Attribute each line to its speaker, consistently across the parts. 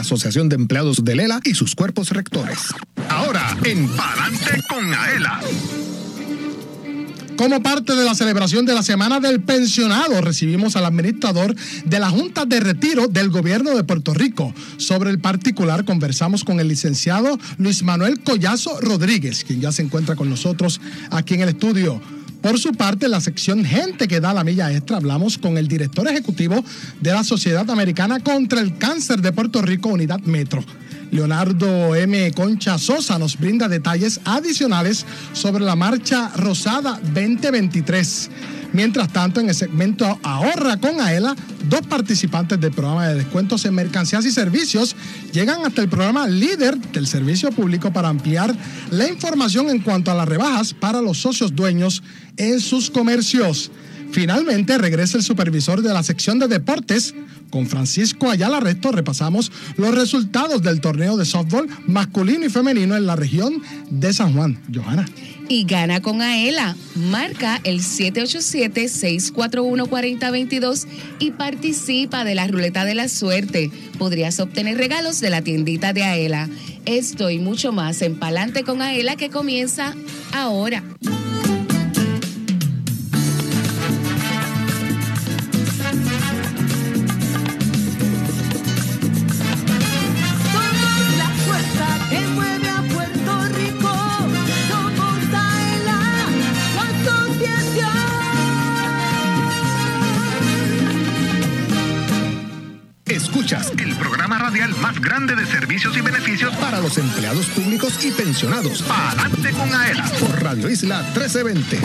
Speaker 1: Asociación de Empleados de Lela y sus cuerpos rectores. Ahora, en Palante con Aela.
Speaker 2: Como parte de la celebración de la Semana del Pensionado, recibimos al administrador de la Junta de Retiro del Gobierno de Puerto Rico. Sobre el particular, conversamos con el licenciado Luis Manuel Collazo Rodríguez, quien ya se encuentra con nosotros aquí en el estudio. Por su parte, la sección Gente que da la milla extra, hablamos con el director ejecutivo de la Sociedad Americana contra el Cáncer de Puerto Rico, Unidad Metro. Leonardo M. Concha Sosa nos brinda detalles adicionales sobre la Marcha Rosada 2023. Mientras tanto, en el segmento Ahorra con AELA, dos participantes del programa de descuentos en mercancías y servicios llegan hasta el programa líder del servicio público para ampliar la información en cuanto a las rebajas para los socios dueños en sus comercios. Finalmente regresa el supervisor de la sección de deportes. Con Francisco Ayala Resto repasamos los resultados del torneo de softball masculino y femenino en la región de San Juan. Johanna.
Speaker 3: Y gana con Aela. Marca el 787-641-4022 y participa de la ruleta de la suerte. Podrías obtener regalos de la tiendita de Aela. Esto y mucho más en Palante con Aela que comienza ahora.
Speaker 1: Escuchas el programa radial más grande de servicios y beneficios para los empleados públicos y pensionados. Adelante con AELA por Radio Isla 1320.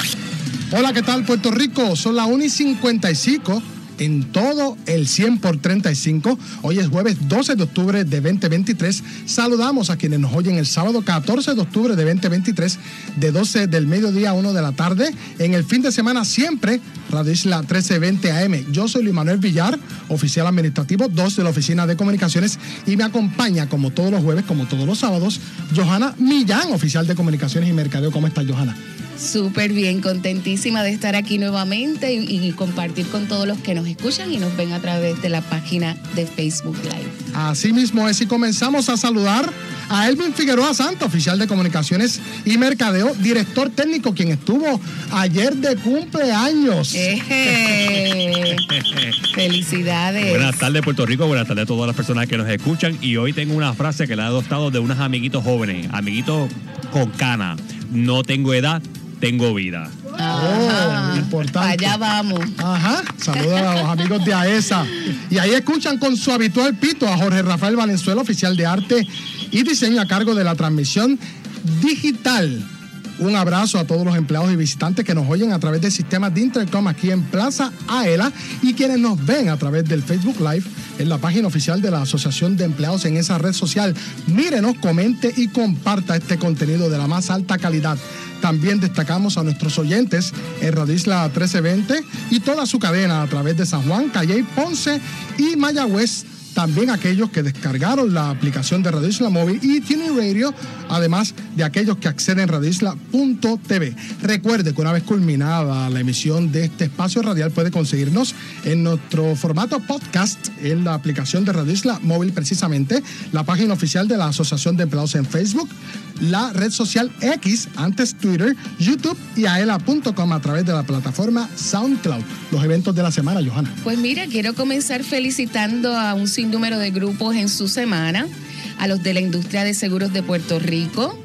Speaker 2: Hola, ¿qué tal Puerto Rico? Son las 1 y 55 en todo el 100 por 35. Hoy es jueves 12 de octubre de 2023. Saludamos a quienes nos oyen el sábado 14 de octubre de 2023 de 12 del mediodía a 1 de la tarde. En el fin de semana siempre Radio Isla 1320 AM. Yo soy Luis Manuel Villar, oficial administrativo 2 de la Oficina de Comunicaciones y me acompaña como todos los jueves, como todos los sábados, Johanna Millán, oficial de Comunicaciones y Mercadeo. ¿Cómo estás, Johanna?
Speaker 3: Súper bien, contentísima de estar aquí nuevamente y, y, compartir con todos los que nos escuchan y nos ven a través de la página de Facebook Live.
Speaker 2: Así mismo es, y comenzamos a saludar a Elvin Figueroa Santa, oficial de comunicaciones y mercadeo, director técnico, quien estuvo ayer de cumpleaños.
Speaker 3: Eje. Felicidades.
Speaker 4: Buenas tardes, Puerto Rico. Buenas tardes a todas las personas que nos escuchan. Y hoy tengo una frase que la he adoptado de unos amiguitos jóvenes, amiguitos con cana. No tengo edad, tengo vida.
Speaker 2: Oh, importante.
Speaker 3: Allá vamos.
Speaker 2: Ajá. Saludos a los amigos de AESA. Y ahí escuchan con su habitual pito a Jorge Rafael Valenzuela, oficial de arte y diseño a cargo de la transmisión digital. Un abrazo a todos los empleados y visitantes que nos oyen a través del sistema de Intercom aquí en Plaza Aela y quienes nos ven a través del Facebook Live en la página oficial de la Asociación de Empleados en esa red social. Mírenos, comente y comparta este contenido de la más alta calidad. También destacamos a nuestros oyentes en Radio Isla 1320 y toda su cadena a través de San Juan, Calle, Ponce y Mayagüez también aquellos que descargaron la aplicación de Radio Isla Móvil y Tuning Radio, además de aquellos que acceden a radioisla.tv. Recuerde que una vez culminada la emisión de este espacio radial puede conseguirnos en nuestro formato podcast en la aplicación de Radio Isla Móvil precisamente, la página oficial de la Asociación de Empleados en Facebook, la red social X, antes Twitter, YouTube y aela.com a través de la plataforma SoundCloud. Los eventos de la semana, Johanna.
Speaker 3: Pues mira, quiero comenzar felicitando a un sinnúmero de grupos en su semana, a los de la industria de seguros de Puerto Rico,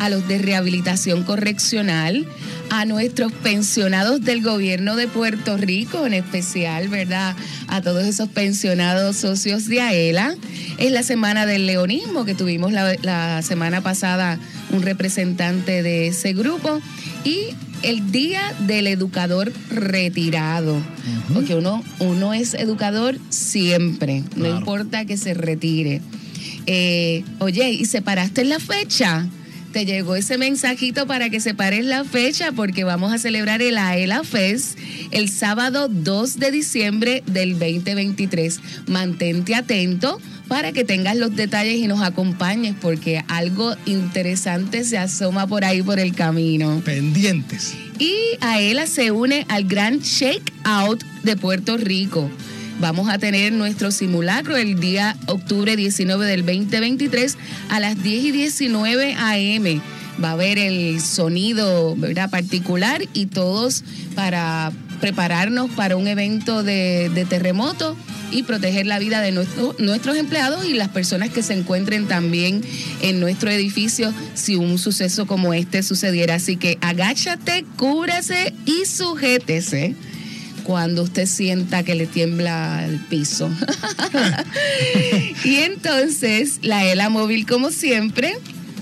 Speaker 3: a los de rehabilitación correccional, a nuestros pensionados del gobierno de Puerto Rico, en especial, ¿verdad? A todos esos pensionados socios de AELA. Es la semana del leonismo que tuvimos la, la semana pasada un representante de ese grupo y el día del educador retirado, uh -huh. porque uno, uno es educador siempre, claro. no importa que se retire. Eh, oye, ¿y separaste la fecha? Te llegó ese mensajito para que separes la fecha porque vamos a celebrar el AELA Fest el sábado 2 de diciembre del 2023. Mantente atento para que tengas los detalles y nos acompañes porque algo interesante se asoma por ahí por el camino.
Speaker 2: Pendientes.
Speaker 3: Y AELA se une al Grand Shake Out de Puerto Rico. Vamos a tener nuestro simulacro el día octubre 19 del 2023 a las 10 y 19 AM. Va a haber el sonido ¿verdad? particular y todos para prepararnos para un evento de, terremoto y proteger la vida de nuestro, nuestros empleados y las personas que se encuentren también en nuestro edificio si un suceso como este sucediera. Así que agáchate, cúbrase y sujétese cuando usted sienta que le tiembla el piso. y entonces la ELA móvil, como siempre,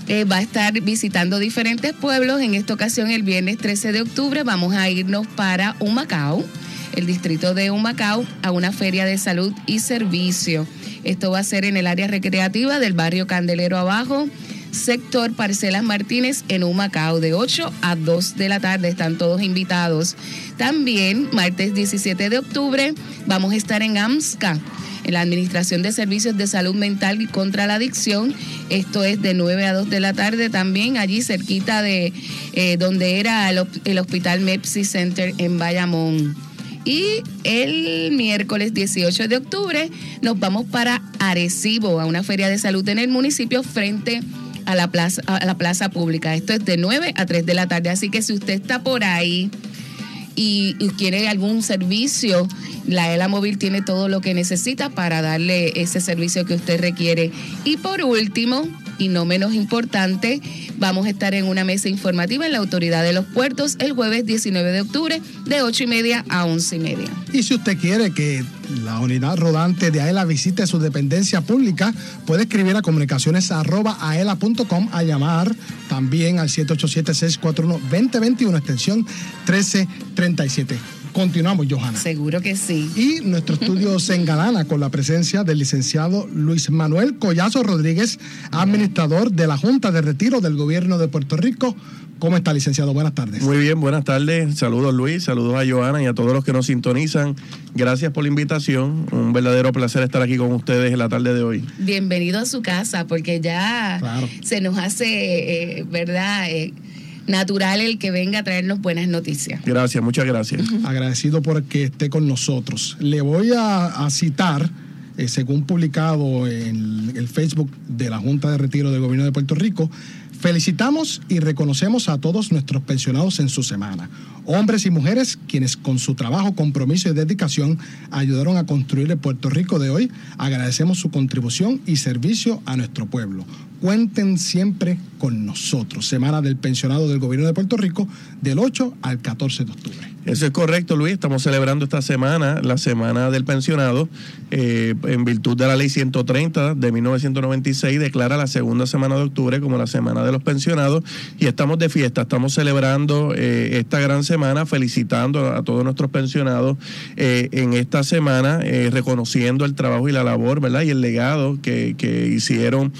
Speaker 3: eh, va a estar visitando diferentes pueblos. En esta ocasión, el viernes 13 de octubre, vamos a irnos para Humacao, el distrito de Humacao, a una feria de salud y servicio. Esto va a ser en el área recreativa del barrio Candelero Abajo, sector Parcelas Martínez en Humacao, de 8 a 2 de la tarde. Están todos invitados. También, martes 17 de octubre, vamos a estar en AMSCA en la Administración de Servicios de Salud Mental y contra la Adicción. Esto es de 9 a 2 de la tarde también, allí cerquita de eh, donde era el, Hospital Mepsi Center en Bayamón. Y el miércoles 18 de octubre nos vamos para Arecibo, a una feria de salud en el municipio frente a la plaza, a la plaza pública. Esto es de 9 a 3 de la tarde. Así que si usted está por ahí y, quiere algún servicio, la ELA móvil tiene todo lo que necesita para darle ese servicio que usted requiere. Y por último, y no menos importante, vamos a estar en una mesa informativa en la Autoridad de los Puertos el jueves 19 de octubre de 8 y media a 11 y media.
Speaker 2: Y si usted quiere que la unidad rodante de AELA visite su dependencia pública, puede escribir a comunicaciones arroba aela.com a llamar también al 787-641-2021, extensión 1337. Continuamos, Johanna.
Speaker 3: Seguro que sí.
Speaker 2: Y nuestro estudio se engalana con la presencia del licenciado Luis Manuel Collazo Rodríguez, administrador de la Junta de Retiro del Gobierno de Puerto Rico. ¿Cómo está, licenciado? Buenas tardes.
Speaker 5: Muy bien, buenas tardes. Saludos Luis, saludos a Joana y a todos los que nos sintonizan. Gracias por la invitación. Un verdadero placer estar aquí con ustedes en la tarde de hoy.
Speaker 3: Bienvenido a su casa, porque ya
Speaker 2: Claro.
Speaker 3: se nos hace, eh, ¿verdad? Eh, natural el que venga a traernos buenas noticias.
Speaker 5: Gracias, muchas gracias.
Speaker 2: Agradecido por que esté con nosotros. Le voy a, a citar, eh, según publicado en el Facebook de la Junta de Retiro del Gobierno de Puerto Rico, felicitamos y reconocemos a todos nuestros pensionados en su semana. Hombres y mujeres quienes con su trabajo, compromiso y dedicación ayudaron a construir el Puerto Rico de hoy. Agradecemos su contribución y servicio a nuestro pueblo. Cuenten siempre con nosotros. Semana del pensionado del Gobierno de Puerto Rico del 8 al 14 de octubre.
Speaker 5: Eso es correcto, Luis. Estamos celebrando esta semana, la Semana del Pensionado, eh, en virtud de la Ley 130 de 1996, declara la segunda semana de octubre como la Semana de los Pensionados y estamos de fiesta, estamos celebrando eh, esta gran semana, felicitando a todos nuestros pensionados eh, en esta semana, eh, reconociendo el trabajo y la labor, ¿verdad? Y el legado que, que hicieron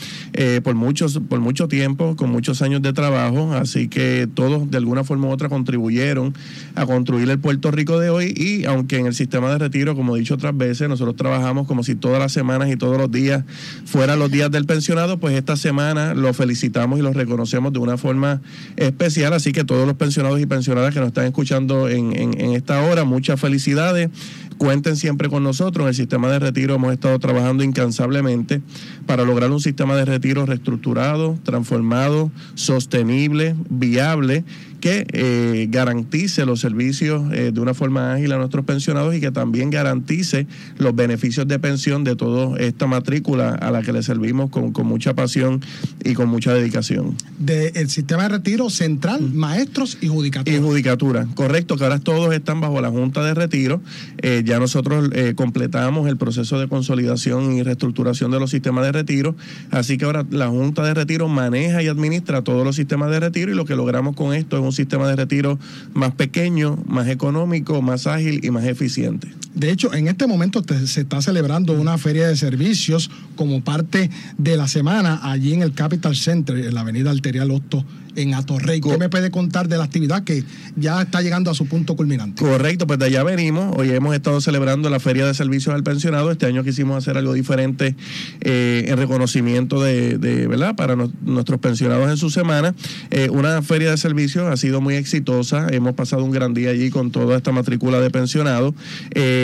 Speaker 5: por, muchos, por mucho tiempo, con muchos años de trabajo, así que todos de alguna forma u otra contribuyeron a construir el Puerto Rico de hoy y aunque en el sistema de retiro, como he dicho otras veces, nosotros trabajamos como si todas las semanas y todos los días fueran los días del pensionado, pues esta semana lo felicitamos y lo reconocemos de una forma especial, así que todos los pensionados y pensionadas que nos están escuchando en, en- en esta hora, muchas felicidades. Cuenten siempre con nosotros. En el sistema de retiro hemos estado trabajando incansablemente para lograr un sistema de retiro reestructurado, transformado, sostenible, viable, que eh, garantice los servicios eh, de una forma ágil a nuestros pensionados y que también garantice los beneficios de pensión de toda esta matrícula a la que le servimos con, con mucha pasión y con mucha dedicación.
Speaker 2: Del sistema de retiro central, maestros y
Speaker 5: Y
Speaker 2: judicatura.
Speaker 5: judicatura, correcto, que ahora todos están bajo la Junta de Retiro. Eh, ya nosotros eh, completamos el proceso de consolidación y reestructuración de los sistemas de retiro, así que ahora la Junta de Retiro maneja y administra todos los sistemas de retiro y lo que logramos con esto es un sistema de retiro más pequeño, más económico, más ágil y más eficiente.
Speaker 2: De hecho, en este momento te- se está celebrando una feria de servicios como parte de la semana allí en el Capital Center, en la avenida Arterial Hostos en Atorrey. ¿Qué me puede contar de la actividad que ya está llegando a su punto culminante?
Speaker 5: Correcto, pues de allá venimos. Hoy hemos estado celebrando la Feria de Servicios al Pensionado. Este año quisimos hacer algo diferente eh, en reconocimiento de, de, ¿verdad? Para nuestros pensionados en su semana. Eh, una feria de servicios ha sido muy exitosa. Hemos pasado un gran día allí con toda esta matrícula de pensionados. Eh,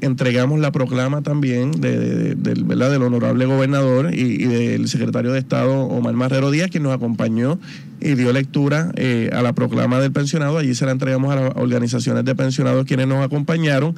Speaker 5: entregamos la proclama también del honorable gobernador y, del secretario de Estado Omar Marrero Díaz, quien nos acompañó y dio lectura eh, a la proclama del pensionado. Allí se la entregamos a las organizaciones de pensionados quienes nos acompañaron.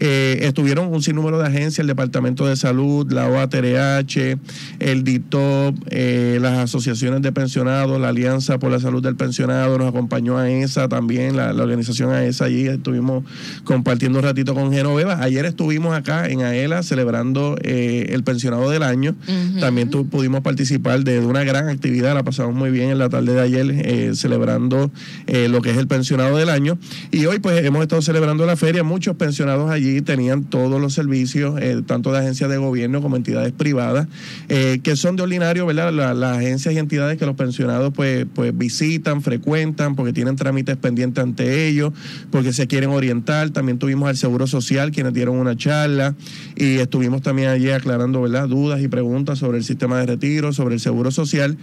Speaker 5: Eh, estuvieron un sinnúmero de agencias, el Departamento de Salud, la OATRH, el DITOP, eh, las asociaciones de pensionados, la Alianza por la Salud del Pensionado, nos acompañó a ESA también, la, organización AESA allí estuvimos compartiendo un ratito con Genoveva. Ayer estuvimos acá en AELA celebrando el pensionado del año. También pudimos participar de, de, una gran actividad, la pasamos muy bien en la tarde de ayer eh, celebrando eh, lo que es el pensionado del año. Y hoy pues hemos estado celebrando la feria. Muchos pensionados allí tenían todos los servicios, eh, tanto de agencias de gobierno como entidades privadas, que son de ordinario, ¿verdad? las agencias y entidades que los pensionados pues, pues visitan, frecuentan, porque tienen trámites pendientes ante ellos, porque se quieren orientar. También tuvimos al Seguro Social, quienes dieron una charla, y estuvimos también allí aclarando, ¿verdad? Dudas y preguntas sobre el sistema de retiro, sobre el Seguro Social.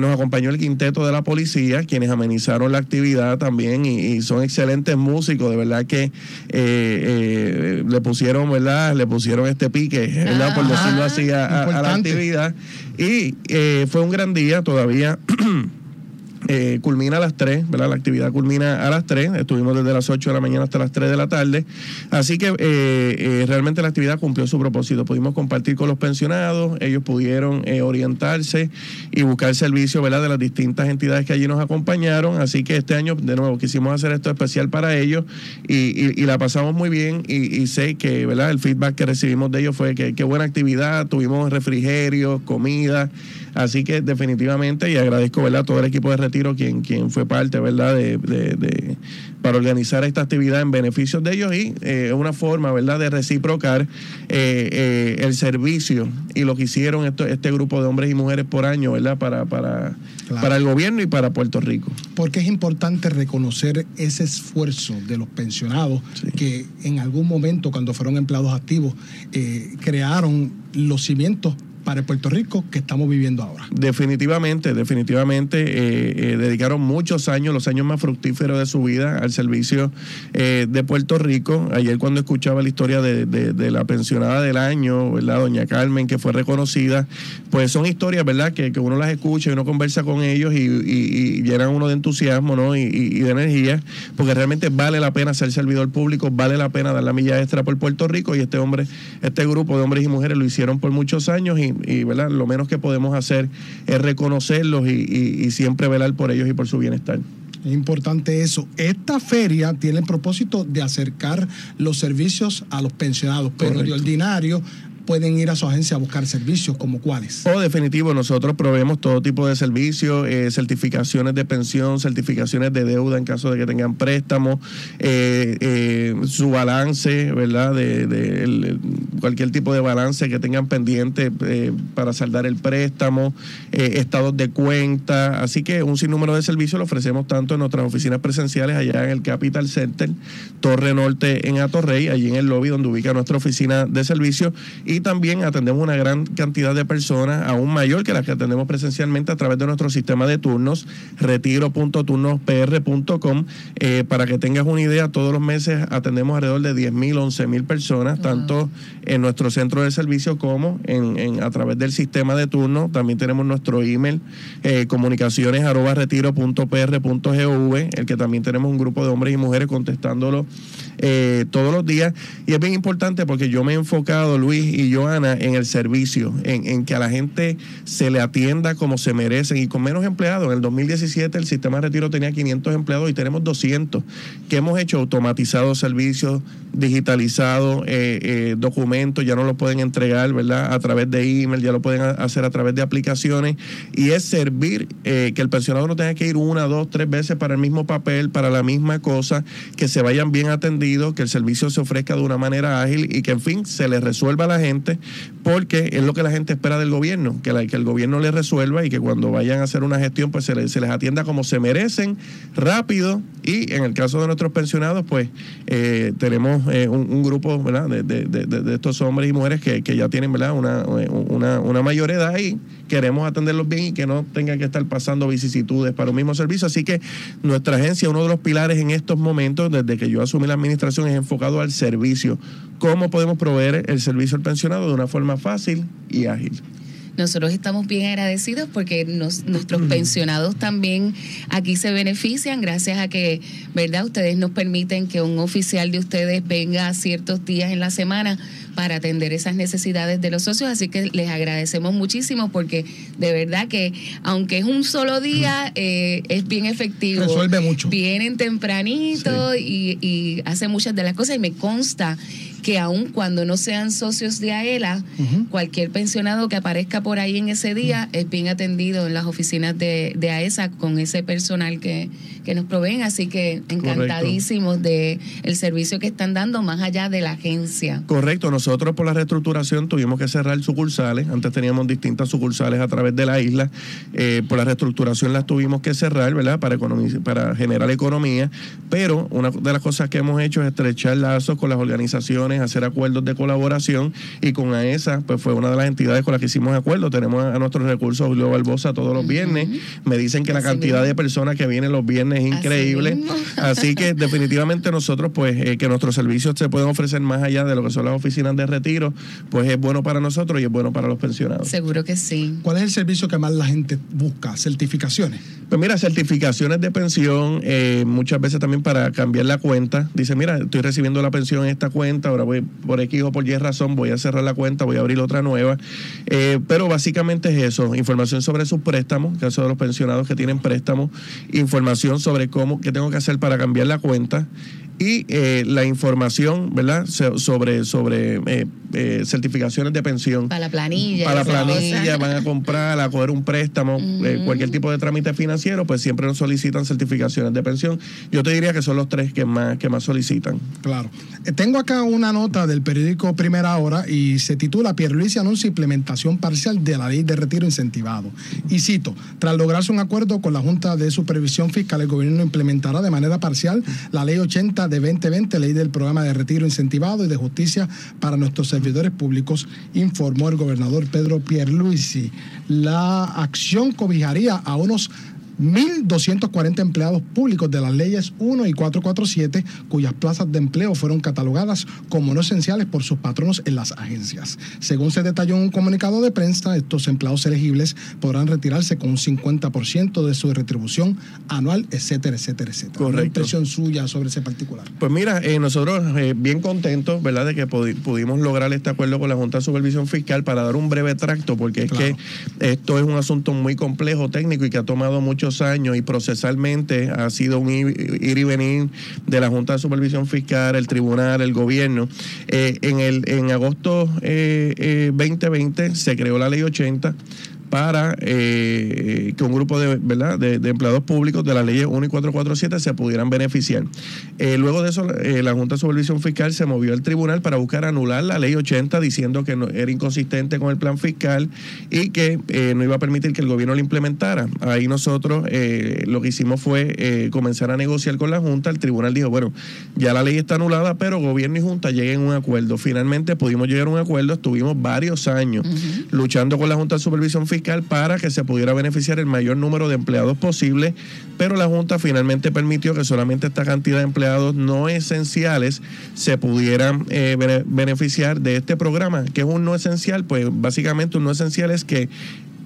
Speaker 5: nos acompañó el quinteto de la policía, quienes amenizaron la actividad también y, son excelentes músicos, de verdad que eh, eh, le pusieron, ¿verdad? Le pusieron este pique, ¿verdad? Por decirlo así, a, la actividad. Y eh, fue un gran día todavía. Eh, culmina a las 3, ¿verdad? La actividad culmina a las 3, estuvimos desde las 8 de la mañana hasta las 3 de la tarde, así que eh, eh, realmente la actividad cumplió su propósito, pudimos compartir con los pensionados, ellos pudieron orientarse y buscar servicio, ¿verdad? De las distintas entidades que allí nos acompañaron, así que este año de nuevo quisimos hacer esto especial para ellos y, la pasamos muy bien. Y, sé que, ¿verdad? El feedback que recibimos de ellos fue que qué buena actividad, tuvimos refrigerio, comida, Así que definitivamente, y agradezco ¿verdad? a todo el equipo de retiro quien, quien fue parte ¿verdad? De, de, para organizar esta actividad en beneficio de ellos y es eh, una forma ¿verdad? de reciprocar eh, eh, el servicio y lo que hicieron esto, este grupo de hombres y mujeres por año ¿verdad? Para, para, para el gobierno y para Puerto Rico.
Speaker 2: Porque es importante reconocer ese esfuerzo de los pensionados que en algún momento, cuando fueron empleados activos, crearon los cimientos para el Puerto Rico que estamos viviendo ahora.
Speaker 5: Definitivamente, definitivamente eh, eh, dedicaron muchos años, los años más fructíferos de su vida al servicio eh, de Puerto Rico. Ayer cuando escuchaba la historia de, la pensionada del año, ¿verdad? Doña Carmen, que fue reconocida, pues son historias, ¿verdad? Que, uno las escucha y uno conversa con ellos y, llenan uno de entusiasmo, ¿no? Y, de energía, porque realmente vale la pena ser servidor público, vale la pena dar la milla extra por Puerto Rico y este hombre, este grupo de hombres y mujeres lo hicieron por muchos años y y, ¿verdad? lo menos que podemos hacer es reconocerlos y, siempre velar por ellos y por su bienestar.
Speaker 2: Es importante eso. Esta feria tiene el propósito de acercar los servicios a los pensionados, pero de ordinario pueden ir a su agencia a buscar servicios, como cuáles?
Speaker 5: Oh, definitivo, nosotros proveemos todo tipo de servicios, eh, certificaciones de pensión, certificaciones de deuda en caso de que tengan préstamos, eh, eh, su balance, ¿verdad? De, cualquier tipo de balance que tengan pendiente para saldar el préstamo, estados de cuenta, así que un sinnúmero de servicios lo ofrecemos tanto en nuestras oficinas presenciales allá en el Capital Center, Torre Norte en Atorrey, allí en el lobby donde ubica nuestra oficina de servicios y también atendemos una gran cantidad de personas, aún mayor que las que atendemos presencialmente a través de nuestro sistema de turnos, retiro.turnospr.com. Eh, para que tengas una idea, todos los meses atendemos alrededor de 10.000, 11.000 personas, tanto en nuestro centro de servicio como en, a través del sistema de turno. También tenemos nuestro email, eh, comunicaciones arroba retiro.pr.gov, el que también tenemos un grupo de hombres y mujeres contestándolo eh, todos los días. Y es bien importante porque yo me he enfocado, Luis y Joana, en el servicio, en, que a la gente se le atienda como se merecen y con menos empleados. En el 2017 el sistema de retiro tenía 500 empleados y tenemos 200. que hemos hecho? Automatizado servicios, digitalizado eh, eh, documentos, ya no lo pueden entregar, ¿verdad? A través de email, ya lo pueden hacer a través de aplicaciones. Y es servir que el pensionado no tenga que ir una, dos, tres veces para el mismo papel, para la misma cosa, que se vayan bien atendidos que el servicio se ofrezca de una manera ágil y que, en fin, se le resuelva a la gente porque es lo que la gente espera del gobierno, que, la- que el gobierno les resuelva y que cuando vayan a hacer una gestión, pues se les, se les atienda como se merecen, rápido, y en el caso de nuestros pensionados, pues eh, tenemos eh, un, grupo ¿verdad? De, de- de- de- estos hombres y mujeres que, que ya tienen ¿verdad? Una, una, una mayor edad y queremos atenderlos bien y que no tengan que estar pasando vicisitudes para un mismo servicio. Así que nuestra agencia, uno de los pilares en estos momentos, desde que yo asumí la administración, es enfocado al servicio. ¿Cómo podemos proveer el servicio al pensionado de una forma fácil y ágil?
Speaker 3: Nosotros estamos bien agradecidos porque nos- nuestros pensionados también aquí se benefician gracias a que, ¿verdad? Ustedes nos permiten que un oficial de ustedes venga ciertos días en la semana para atender esas necesidades de los socios. Así que les agradecemos muchísimo porque de verdad que aunque es un solo día, eh, es bien efectivo.
Speaker 2: Resuelve mucho.
Speaker 3: Vienen tempranito y, y hacen muchas de las cosas y me consta que aun cuando no sean socios de AELA,
Speaker 2: Ujú.
Speaker 3: cualquier pensionado que aparezca por ahí en ese día es bien atendido en las oficinas de, de AESA con ese personal que, que nos proveen. Así que encantadísimos de el servicio que están dando más allá de la agencia.
Speaker 5: Correcto, nosotros por la reestructuración tuvimos que cerrar sucursales, antes teníamos distintas sucursales a través de la isla, Eh, por la reestructuración las tuvimos que cerrar, ¿verdad? Para, para generar economía, pero una de las cosas que hemos hecho es estrechar lazos con las organizaciones, hacer acuerdos de colaboración y con AESA, pues fue una de las entidades con las que hicimos acuerdos, tenemos a, a nuestros recursos Julio Barbosa todos los viernes, me dicen que la cantidad
Speaker 3: mismo.
Speaker 5: de personas que vienen los viernes es increíble. Así que definitivamente nosotros, pues, eh, que nuestros servicios se pueden ofrecer más allá de lo que son las oficinas de retiro, pues es bueno para nosotros y es bueno para los pensionados.
Speaker 3: Seguro que sí.
Speaker 2: ¿Cuál es el servicio que más la gente busca? Certificaciones.
Speaker 5: Pues mira, certificaciones de pensión, eh, muchas veces también para cambiar la cuenta. Dice, mira, estoy recibiendo la pensión en esta cuenta, ahora voy por X o por Y razón, voy a cerrar la cuenta, voy a abrir otra nueva. Eh, pero básicamente es eso, información sobre sus préstamos, caso de los pensionados que tienen préstamos, información sobre cómo, qué tengo que hacer para cambiar la cuenta y eh, la información, ¿verdad? So- Sobre, sobre eh, eh, certificaciones de pensión.
Speaker 3: Para la planilla.
Speaker 5: Para la planilla, van a comprar, a coger un préstamo, eh, cualquier tipo de trámite financiero, pues siempre nos solicitan certificaciones de pensión. Yo te diría que son los tres que más, que más solicitan.
Speaker 2: Claro. Eh, Tengo acá una nota del periódico Primera Hora y se titula Pierluisi anuncia implementación parcial de la ley de retiro incentivado. Y cito, tras lograrse un acuerdo con la Junta de Supervisión Fiscal, el gobierno implementará de manera parcial la ley 80 de 2020, ley del programa de retiro incentivado y de justicia para nuestros servidores públicos, informó el gobernador Pedro Pierluisi. La acción cobijaría a unos 1.240 empleados públicos de las leyes 1 y 447, cuyas plazas de empleo fueron catalogadas como no esenciales por sus patronos en las agencias. Según se detalló en un comunicado de prensa, estos empleados elegibles podrán retirarse con un 50% de su retribución anual, etcétera, etcétera, etcétera. Una
Speaker 5: Correcto.
Speaker 2: impresión suya sobre ese particular.
Speaker 5: Pues mira, eh, nosotros eh, bien contentos, ¿verdad?, de que pudi- pudimos lograr este acuerdo con la Junta de Supervisión Fiscal para dar un breve tracto, porque es
Speaker 2: Claro.
Speaker 5: que esto es un asunto muy complejo técnico y que ha tomado muchos años y procesalmente ha sido un ir y venir de la Junta de Supervisión Fiscal, el tribunal, el gobierno. Eh, en, el, en agosto eh, eh, 2020 se creó la ley 80 para eh, que un grupo de, ¿verdad? De, de empleados públicos de las leyes 1 y 447 se pudieran beneficiar. Eh, luego de eso, eh, la Junta de Supervisión Fiscal se movió al tribunal para buscar anular la ley 80 diciendo que no, era inconsistente con el plan fiscal y que no iba a permitir que el gobierno lo implementara. Ahí nosotros lo que hicimos fue comenzar a negociar con la Junta. El tribunal dijo, bueno, ya la ley está anulada, pero gobierno y Junta lleguen a un acuerdo. Finalmente pudimos llegar a un acuerdo, estuvimos varios años luchando con la Junta de Supervisión Fiscal para que se pudiera beneficiar el mayor número de empleados posible, pero la Junta finalmente permitió que solamente esta cantidad de empleados no esenciales se pudieran eh, bene- beneficiar de este programa, que es un no esencial, pues básicamente un no esencial es que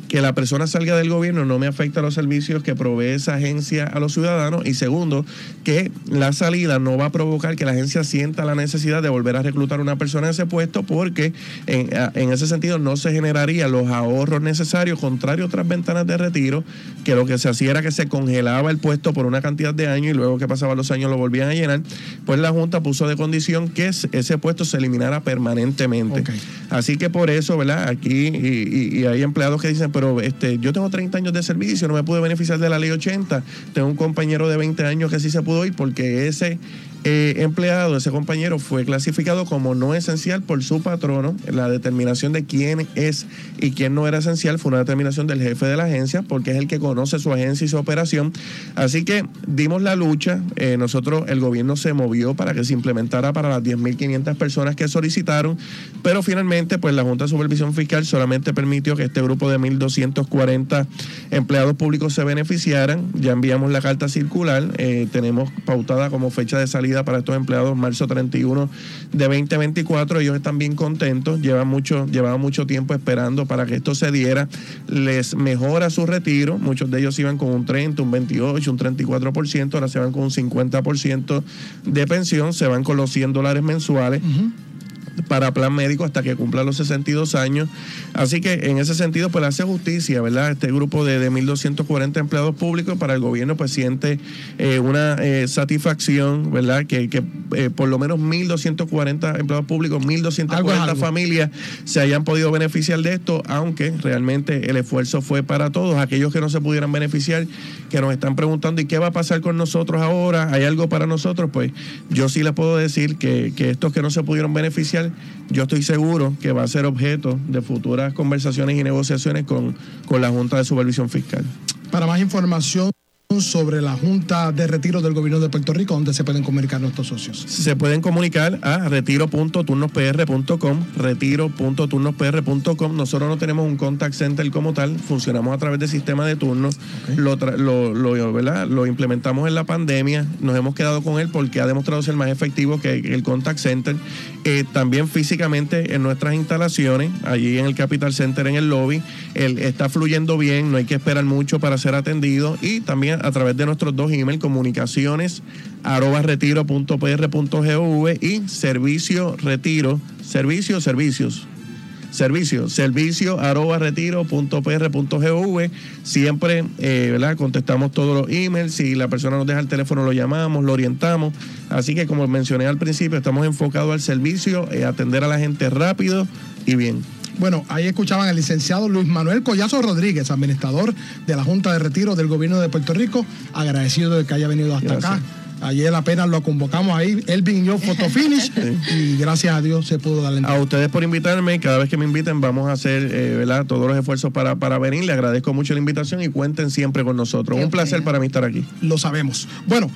Speaker 5: que la persona salga del gobierno no me afecta los servicios que provee esa agencia a los ciudadanos y segundo, que la salida no va a provocar que la agencia sienta la necesidad de volver a reclutar a una persona en ese puesto porque en, ese sentido no se generarían los ahorros necesarios, contrario a otras ventanas de retiro, que lo que se hacía era que se congelaba el puesto por una cantidad de años y luego que pasaban los años lo volvían a llenar, pues la Junta puso de condición que es- ese puesto se eliminara permanentemente. Así que por eso, ¿verdad? Aquí y, y- y hay empleados que dicen, pero este, yo tengo 30 años de servicio, no me pude beneficiar de la ley 80. Tengo un compañero de 20 años que sí se pudo ir porque ese eh, empleado, ese compañero, fue clasificado como no esencial por su patrono. La determinación de quién es y quién no era esencial fue una determinación del jefe de la agencia, porque es el que conoce su agencia y su operación. Así que dimos la lucha. Eh, nosotros, el gobierno se movió para que se implementara para las 10.500 personas que solicitaron, pero finalmente, pues la Junta de Supervisión Fiscal solamente permitió que este grupo de 1.240 empleados públicos se beneficiaran. Ya enviamos la carta circular. Eh, tenemos pautada como fecha de salida para estos empleados marzo 31 de 2024. Ellos están bien contentos. Llevan mucho, llevaban mucho tiempo esperando para que esto se diera. Les mejora su retiro. Muchos de ellos iban con un 30, un 28, un 34%. Ahora se van con un 50% de pensión. Se van con los 100 dólares mensuales para plan médico hasta que cumpla los 62 años. Así que en ese sentido, pues hace justicia, ¿verdad? Este grupo de, de 1.240 empleados públicos para el gobierno, pues siente eh, una eh, satisfacción, ¿verdad? Que, que eh, por lo menos 1.240 empleados públicos, 1.240 familias se hayan podido beneficiar de esto, aunque realmente el esfuerzo fue para todos. Aquellos que no se pudieran beneficiar, que nos están preguntando, ¿y qué va a pasar con nosotros ahora? ¿Hay algo para nosotros? Pues yo sí les puedo decir que, que estos que no se pudieron beneficiar, yo estoy seguro que va a ser objeto de futuras conversaciones y negociaciones con, con la Junta de Supervisión Fiscal.
Speaker 2: Para más información sobre la Junta de Retiro del Gobierno de Puerto Rico, ¿dónde se pueden comunicar nuestros socios?
Speaker 5: Se pueden comunicar a retiro.turnospr.com, retiro.turnospr.com. Nosotros no tenemos un contact center como tal, funcionamos a través del sistema de turnos,
Speaker 2: Ok.
Speaker 5: lo, tra- lo, lo, ¿verdad? lo implementamos en la pandemia, nos hemos quedado con él porque ha demostrado ser más efectivo que el contact center. Eh, también físicamente en nuestras instalaciones, allí en el Capital Center, en el lobby, él está fluyendo bien, no hay que esperar mucho para ser atendido y también a través de nuestros dos email, comunicaciones arroba retiro.pr.gov y servicio retiro, servicio, servicios. Servicio, servicio arroba retiro punto PR punto gov. Siempre eh, ¿verdad? contestamos todos los emails. Si la persona nos deja el teléfono, lo llamamos, lo orientamos. Así que, como mencioné al principio, estamos enfocados al servicio, eh, atender a la gente rápido y bien.
Speaker 2: Bueno, ahí escuchaban al licenciado Luis Manuel Collazo Rodríguez, administrador de la Junta de Retiro del Gobierno de Puerto Rico, agradecido de que haya venido hasta
Speaker 5: Gracias.
Speaker 2: acá. Ayer apenas lo convocamos ahí, él vino photo finish y gracias a Dios se pudo dar la
Speaker 5: A ustedes por invitarme. Cada vez que me inviten, vamos a hacer eh, ¿verdad? todos los esfuerzos para, para venir. Les agradezco mucho la invitación y cuenten siempre con nosotros.
Speaker 3: Qué
Speaker 5: Un placer para mí estar aquí.
Speaker 2: Lo sabemos. Bueno,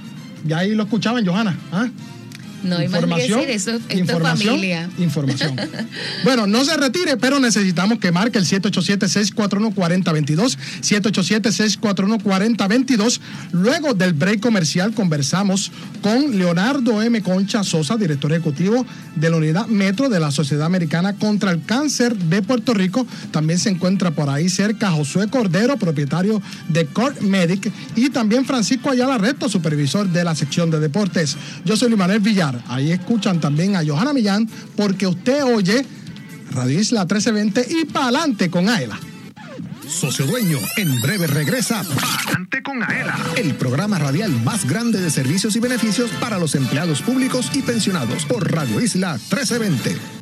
Speaker 2: ya ahí lo escuchaban, Johanna. ¿ah?
Speaker 3: No hay más que decir, eso,
Speaker 2: información,
Speaker 3: familia.
Speaker 2: Información. bueno, no se retire, pero necesitamos que marque el 787-641-4022. 787-641-4022. Luego del break comercial conversamos con Leonardo M. Concha Sosa, director ejecutivo de la Unidad Metro de la Sociedad Americana contra el Cáncer de Puerto Rico. También se encuentra por ahí cerca Josué Cordero, propietario de Court Medic, y también Francisco Ayala Reto, supervisor de la sección de deportes. Yo soy Luis Manuel Villar. Ahí escuchan también a Johanna Millán, porque usted oye Radio Isla 1320 y pa'lante con Aela.
Speaker 1: Socio Dueño en breve regresa Pa'lante con Aela, el programa radial más grande de servicios y beneficios para los empleados públicos y pensionados por Radio Isla 1320.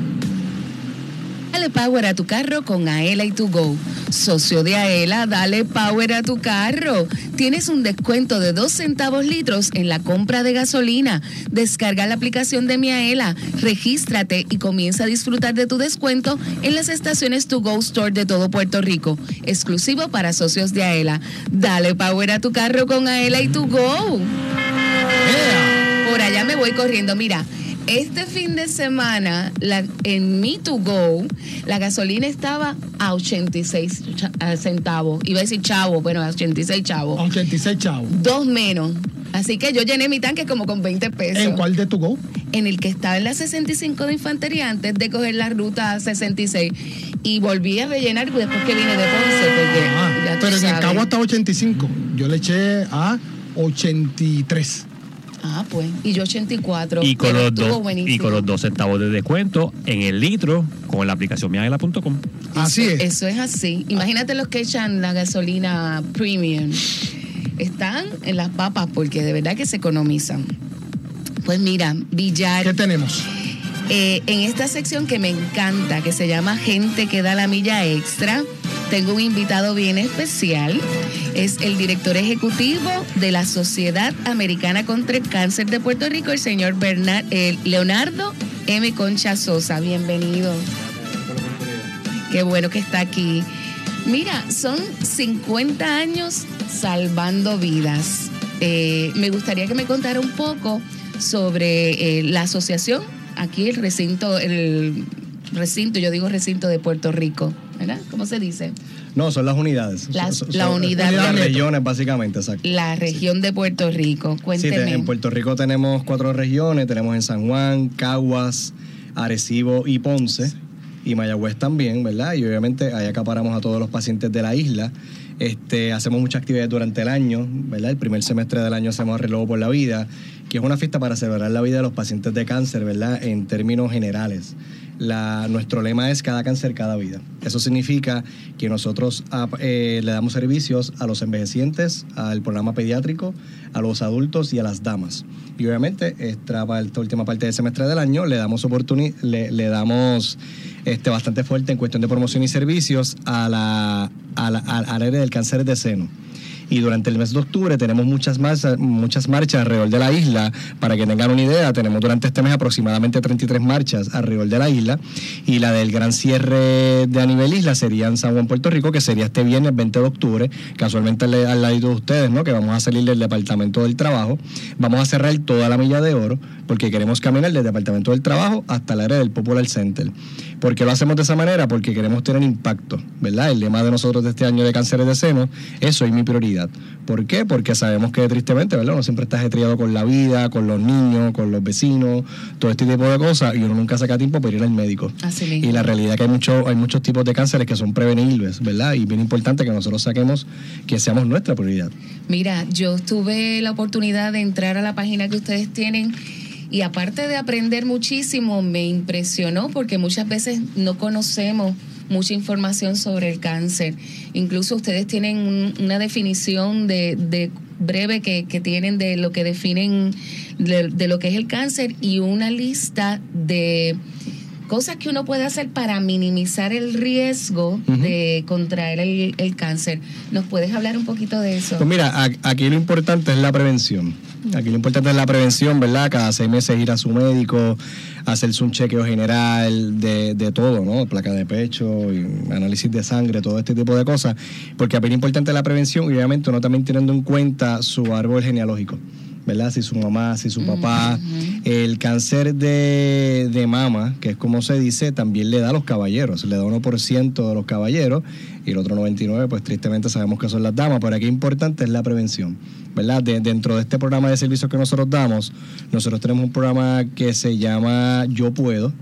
Speaker 3: Power a tu carro con Aela y tu Go. Socio de Aela, dale power a tu carro. Tienes un descuento de 2 centavos litros en la compra de gasolina. Descarga la aplicación de mi Aela, regístrate y comienza a disfrutar de tu descuento en las estaciones To Go Store de todo Puerto Rico. Exclusivo para socios de Aela. Dale power a tu carro con Aela y tu Go. Por allá me voy corriendo. Mira, este fin de semana la- en mi to go la gasolina estaba a 86 cha- a centavos. Iba a decir chavo, bueno, a 86 chavos.
Speaker 2: 86 chavos.
Speaker 3: Dos menos. Así que yo llené mi tanque como con 20 pesos.
Speaker 2: ¿En cuál de tu go?
Speaker 3: En el que estaba en la 65 de infantería antes de coger la ruta 66. Y volví a rellenar después que vine de Ponce. Porque ya
Speaker 2: Ah, Pero en el
Speaker 3: sabes.
Speaker 2: Cagua estaba 85. Yo le eché a 83.
Speaker 3: Ah, pues. Y yo 84.
Speaker 4: Y con, los
Speaker 3: estuvo
Speaker 4: dos, y con los dos centavos de descuento en el litro con la aplicación miaela.com.
Speaker 2: Así
Speaker 3: eso,
Speaker 2: es.
Speaker 3: Eso es así. Imagínate los que echan la gasolina premium. Están en las papas porque de verdad que se economizan. Pues mira, Villar.
Speaker 2: ¿Qué tenemos?
Speaker 3: Eh, en esta sección que me encanta, que se llama Gente que da la milla extra, tengo un invitado bien especial. Es el director ejecutivo de la Sociedad Americana contra el Cáncer de Puerto Rico, el señor Bernard, eh, Leonardo M. Concha Sosa. Bienvenido. Qué bueno que está aquí. Mira, son 50 años salvando vidas. Eh, me gustaría que me contara un poco sobre eh, la asociación, aquí el recinto, el recinto, yo digo recinto de Puerto Rico, ¿verdad? ¿Cómo se dice?
Speaker 6: No, son las unidades.
Speaker 3: Las-
Speaker 6: Son-
Speaker 3: la
Speaker 6: son-
Speaker 3: unidad
Speaker 6: Las regiones, básicamente, exacto.
Speaker 3: La región de Puerto Rico.
Speaker 6: Sí,
Speaker 3: Cuénteme.
Speaker 6: te- en Puerto Rico tenemos cuatro regiones. Tenemos en San Juan, Caguas, Arecibo y Ponce. Y Mayagüez también, ¿verdad? Y obviamente ahí acaparamos a todos los pacientes de la isla. Este, hacemos muchas actividades durante el año, ¿verdad? El primer semestre del año hacemos Relevo por la Vida, que es una fiesta para celebrar la vida de los pacientes de cáncer, ¿verdad? En términos generales. Nuestro lema es cada cáncer, cada vida. Eso significa que nosotros ah, eh, le damos servicios a los envejecientes, al programa pediátrico, a los adultos y a las damas. Y obviamente, esta, última parte del semestre del año le damos oportuni le, damos este, bastante fuerte en cuestión de promoción y servicios a la, a la- al área del cáncer de seno. Y durante el mes de octubre tenemos muchas, marchas, muchas marchas alrededor de la isla. Para que tengan una idea, tenemos durante este mes aproximadamente 33 marchas alrededor de la isla. Y la del gran cierre de a nivel isla sería en San Juan, Puerto Rico, que sería este viernes 20 de octubre, casualmente al, al lado de ustedes, ¿no? que vamos a salir del Departamento del Trabajo. Vamos a cerrar toda la milla de oro, porque queremos caminar del Departamento del Trabajo hasta el área del Popular Center. ¿Por qué lo hacemos de esa manera? Porque queremos tener impacto, ¿verdad? El lema de nosotros de este año de cánceres de seno, eso es mi prioridad. ¿Por qué? Porque sabemos que tristemente, ¿verdad? Uno siempre está ajetreado con la vida, con los niños, con los vecinos, todo este tipo de cosas, y uno nunca saca tiempo para ir al médico.
Speaker 3: Así.
Speaker 6: Y la realidad es que hay, mucho, hay muchos tipos de cánceres que son prevenibles, ¿verdad? Y bien importante que nosotros saquemos que seamos nuestra prioridad.
Speaker 3: Mira, yo tuve la oportunidad de entrar a la página que ustedes tienen y aparte de aprender muchísimo, me impresionó porque muchas veces no conocemos mucha información sobre el cáncer. Incluso ustedes tienen un- una definición de, de breve que, que tienen de lo que definen de, de lo que es el cáncer y una lista de cosas que uno puede hacer para minimizar el riesgo de contraer el, el cáncer. ¿Nos puedes hablar un poquito de eso?
Speaker 6: Pues mira, a- aquí lo importante es la prevención. Aquí lo importante es la prevención, ¿verdad? Cada seis meses ir a su médico, hacerse un chequeo general de, de todo, ¿no? Placa de pecho, y análisis de sangre, todo este tipo de cosas. Porque lo importante es la prevención y obviamente uno también teniendo en cuenta su árbol genealógico. ¿Verdad? Si su mamá, si su papá. El cáncer de, de mama, que es como se dice, también le da a los caballeros. Le da 1% de los caballeros y el otro 99%, pues tristemente sabemos que son las damas. Pero aquí importante es la prevención, ¿verdad? De- dentro de este programa de servicios que nosotros damos, nosotros tenemos un programa que se llama Yo Puedo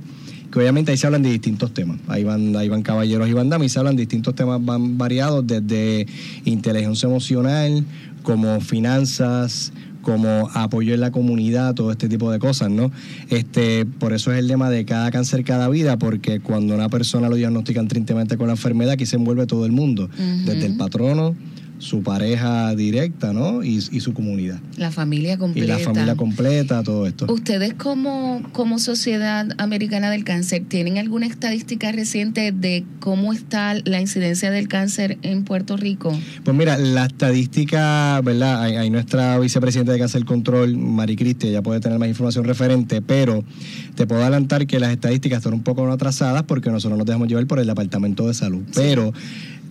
Speaker 6: que obviamente ahí se hablan de distintos temas. Ahí van, ahí van caballeros y van damas y se hablan de distintos temas van variados, desde inteligencia emocional, como finanzas, como apoyo en la comunidad, todo este tipo de cosas, ¿no? Este, por eso es el lema de cada cáncer, cada vida, porque cuando una persona lo diagnostican tristemente con la enfermedad, aquí se envuelve todo el mundo, desde el patrono, su pareja directa, ¿no? Y, y su comunidad.
Speaker 3: La familia
Speaker 6: Y
Speaker 3: completa.
Speaker 6: la familia completa, todo esto.
Speaker 3: ¿Ustedes como, como Sociedad Americana del Cáncer tienen alguna estadística reciente de cómo está la incidencia del cáncer en Puerto Rico?
Speaker 6: Pues mira, la estadística, ¿verdad? Hay, hay nuestra vicepresidenta de Cáncer Control, Mari Cristi, ella puede tener más información referente, pero te puedo adelantar que las estadísticas están un poco atrasadas porque nosotros nos dejamos llevar por el Departamento de Salud. Pero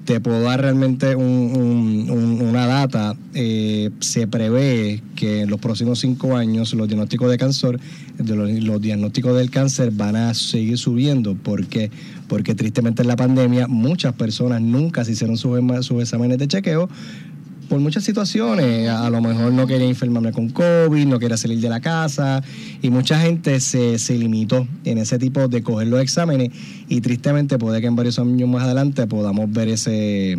Speaker 6: te puedo dar realmente un- un- un- una data. eh, se prevé que en los próximos cinco años los diagnósticos de cáncer, los, diagnósticos del cáncer van a seguir subiendo. ¿Por qué? Porque tristemente en la pandemia muchas personas nunca se hicieron sus exámenes de chequeo por muchas situaciones. A, lo mejor no quería enfermarme con COVID, no quería salir de la casa y mucha gente se, se limitó en ese tipo de coger los exámenes y tristemente puede que en varios años más adelante podamos ver ese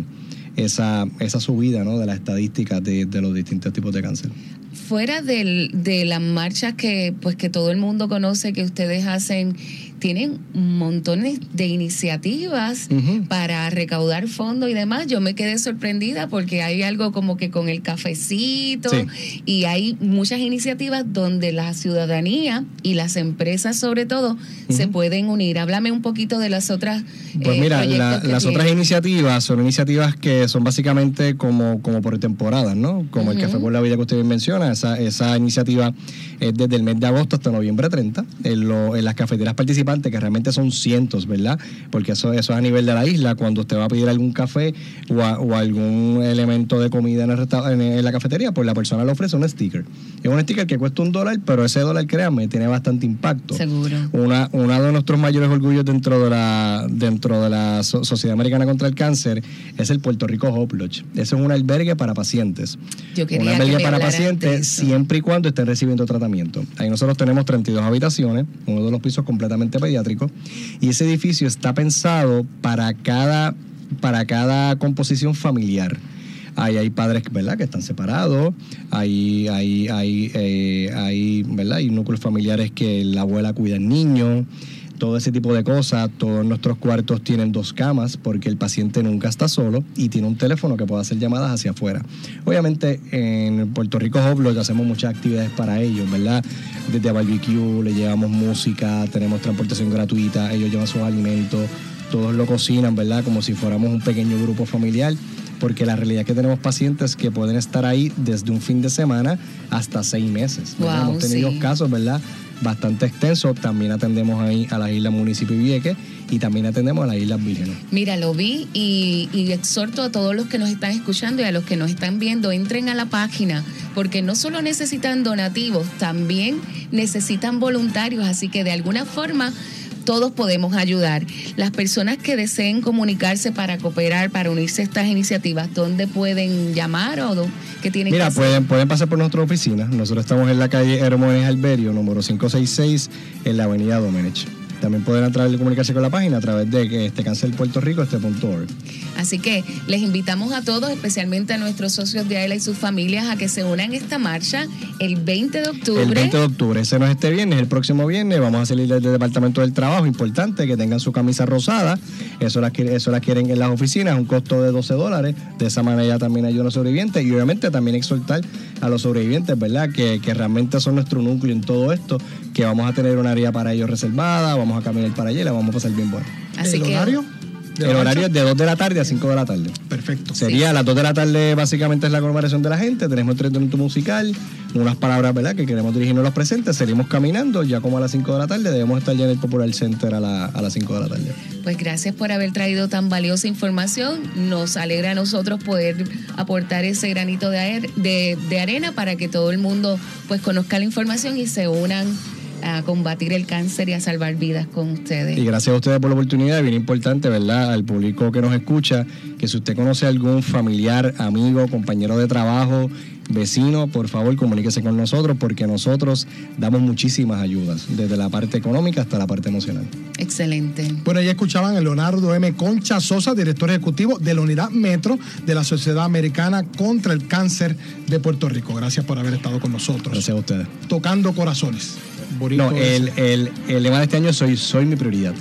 Speaker 6: esa, esa subida ¿no? de las estadísticas de, de los distintos tipos de cáncer.
Speaker 3: Fuera del- de las marchas que pues que todo el mundo conoce que ustedes hacen, tienen montones de iniciativas para recaudar fondos y demás. Yo me quedé sorprendida porque hay algo como que con el cafecito
Speaker 6: Sí.
Speaker 3: y hay muchas iniciativas donde la ciudadanía y las empresas sobre todo se pueden unir. Háblame un poquito de las otras
Speaker 6: Pues
Speaker 3: eh,
Speaker 6: mira, la- las otras iniciativas son iniciativas que son básicamente como, como por temporadas, ¿no? Como el. Café por la Vida que usted bien esa, esa iniciativa es desde el mes de agosto hasta noviembre 30, en, lo- en las cafeterías participantes, que realmente son cientos, ¿verdad? Porque eso, eso es a nivel de la isla, cuando usted va a pedir algún café o, a- o algún elemento de comida en, el en, en la cafetería, pues la persona le ofrece un sticker. Es un sticker que cuesta un dólar, pero ese dólar, créanme, tiene bastante impacto.
Speaker 3: Seguro.
Speaker 6: Una, uno de nuestros mayores orgullos dentro de la, dentro de la So- Sociedad Americana contra el Cáncer es el Puerto Rico Hope Lodge. Ese es un albergue para pacientes.
Speaker 3: Yo
Speaker 6: Un
Speaker 3: que
Speaker 6: albergue para pacientes siempre y cuando estén recibiendo tratamiento. Ahí nosotros tenemos 32 habitaciones, uno de los pisos completamente pediátrico, y ese edificio está pensado para cada, para cada composición familiar. Ahí hay padres ¿verdad? que están separados, hay, hay, hay, hay núcleos familiares que la abuela cuida al niño, todo ese tipo de cosas. Todos nuestros cuartos tienen dos camas porque el paciente nunca está solo y tiene un teléfono que puede hacer llamadas hacia afuera. Obviamente en Puerto Rico Hub Lodge hacemos muchas actividades para ellos, ¿verdad? Desde barbecue, le llevamos música, tenemos transportación gratuita, ellos llevan sus alimentos, todos lo cocinan, ¿verdad? Como si fuéramos un pequeño grupo familiar porque la realidad es que tenemos pacientes que pueden estar ahí desde un fin de semana hasta seis meses.
Speaker 3: Wow,
Speaker 6: Hemos tenido
Speaker 3: sí.
Speaker 6: casos, ¿verdad? Bastante extenso. También atendemos ahí a las islas Municipio y Vieques y también atendemos a las Islas Vírgenes.
Speaker 3: Mira, lo vi y, y exhorto a todos los que nos están escuchando y a los que nos están viendo, entren a la página, porque no solo necesitan donativos, también necesitan voluntarios, así que de alguna forma todos podemos ayudar. Las personas que deseen comunicarse para cooperar, para unirse a estas iniciativas, ¿dónde pueden llamar o qué tienen
Speaker 6: Mira,
Speaker 3: que hacer?
Speaker 6: pueden, pueden pasar por nuestra oficina. Nosotros estamos en la calle Hermones Alberio, número 566, en la avenida Domenech. También pueden a través de comunicarse con la página a través de este cancel
Speaker 3: Así que les invitamos a todos, especialmente a nuestros socios de AELA y sus familias, a que se unan a esta marcha el 20 de octubre.
Speaker 6: El 20 de octubre, ese no es este viernes, el próximo viernes vamos a salir desde el Departamento del Trabajo, importante que tengan su camisa rosada, eso las, quiere- eso las quieren en las oficinas, un costo de 12 dólares, de esa manera también ayuda a los sobrevivientes y obviamente también exhortar a los sobrevivientes, ¿verdad? Que, que realmente son nuestro núcleo en todo esto, que vamos a tener un área para ellos reservada, vamos a caminar para allá y la vamos a pasar bien bueno.
Speaker 3: Así
Speaker 2: ¿El
Speaker 3: que
Speaker 2: horario? ¿De
Speaker 6: El horario es de 2 de la tarde a 5 de la tarde.
Speaker 2: Perfecto.
Speaker 6: Sería a las 2 de la tarde, básicamente es la conmemoración de la gente. Tenemos el tratamiento musical, unas palabras, ¿verdad?, que queremos dirigirnos a los presentes. Seguimos caminando, ya como a las 5 de la tarde, debemos estar ya en el Popular Center a, la- a las 5 de la tarde.
Speaker 3: Pues gracias por haber traído tan valiosa información. Nos alegra a nosotros poder aportar ese granito de, aer- de, de arena para que todo el mundo pues conozca la información y se unan a combatir el cáncer y a salvar vidas con ustedes.
Speaker 6: Y gracias a ustedes por la oportunidad, bien importante, ¿verdad?, al público que nos escucha, que si usted conoce a algún familiar, amigo, compañero de trabajo, vecino, por favor comuníquese con nosotros porque nosotros damos muchísimas ayudas, desde la parte económica hasta la parte emocional.
Speaker 3: Excelente.
Speaker 2: Bueno, ya escuchaban a Leonardo M. Concha Sosa, director ejecutivo de la Unidad Metro de la Sociedad Americana contra el Cáncer de Puerto Rico. Gracias por haber estado con nosotros.
Speaker 6: Gracias a ustedes.
Speaker 2: Tocando corazones.
Speaker 6: No, el, el, el lema de este año soy, soy mi prioridad.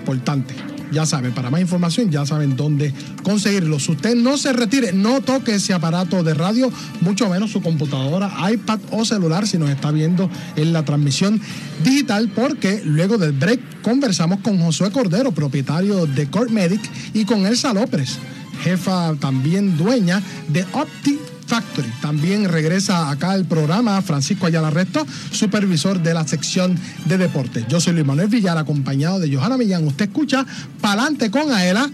Speaker 2: Importante. Ya saben, para más información ya saben dónde conseguirlo. Si usted no se retire, no toque ese aparato de radio, mucho menos su computadora, iPad o celular si nos está viendo en la transmisión digital, porque luego del break conversamos con Josué Cordero, propietario de Court Medic, y con Elsa López, jefa también dueña de Opti Factory. También regresa acá al programa Francisco Ayala Resto, supervisor de la sección de deportes. Yo soy Luis Manuel Villar, acompañado de Johanna Millán. Usted escucha Palante con Aela.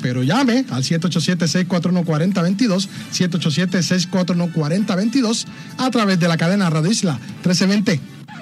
Speaker 2: Pero llame al 787-641-4022, 787-641-4022 a través de la cadena Radio Isla 1320.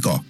Speaker 1: México.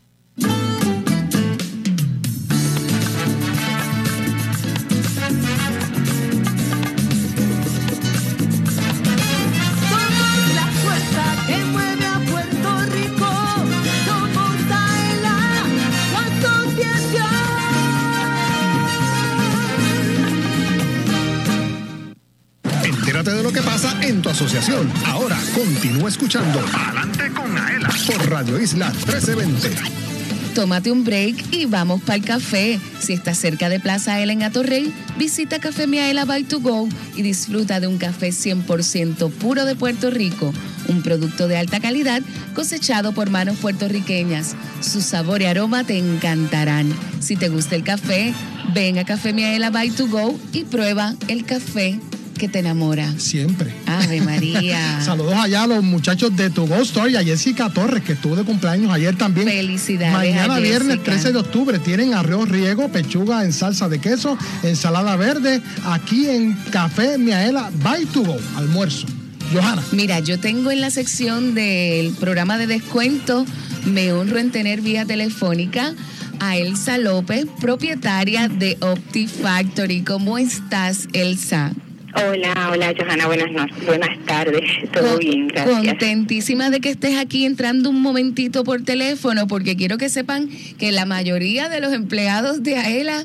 Speaker 1: La
Speaker 7: fuerza que mueve a Puerto Rico, no con Daela, cuánto tiempo.
Speaker 1: Entérate de lo que pasa en tu asociación. Ahora continúa escuchando: Adelante con Aela por Radio Isla 1320.
Speaker 3: Tómate un break y vamos para el café. Si estás cerca de Plaza Aela en Atorrey, visita Café Miaela by to go y disfruta de un café 100% puro de Puerto Rico, un producto de alta calidad cosechado por manos puertorriqueñas. Su sabor y aroma te encantarán. Si te gusta el café, ven a Café Miaela by to go y prueba el café que te enamora.
Speaker 2: Siempre.
Speaker 3: Ave María.
Speaker 2: Saludos allá a los muchachos de Tu Go Story, a Jessica Torres, que estuvo de cumpleaños ayer también.
Speaker 3: Felicidades.
Speaker 2: Mañana
Speaker 3: a
Speaker 2: viernes
Speaker 3: Jessica.
Speaker 2: 13 de octubre tienen arroz riego, pechuga en salsa de queso, ensalada verde, aquí en Café Miaela by To Go, almuerzo. Johanna.
Speaker 3: Mira, yo tengo en la sección del programa de descuento, me honro en tener vía telefónica a Elsa López, propietaria de OptiFactory. ¿Cómo estás, Elsa?
Speaker 8: Hola, hola Johanna, buenas noches, buenas tardes, todo bien, gracias.
Speaker 3: Contentísima de que estés aquí entrando un momentito por teléfono, porque quiero que sepan que la mayoría de los empleados de AELA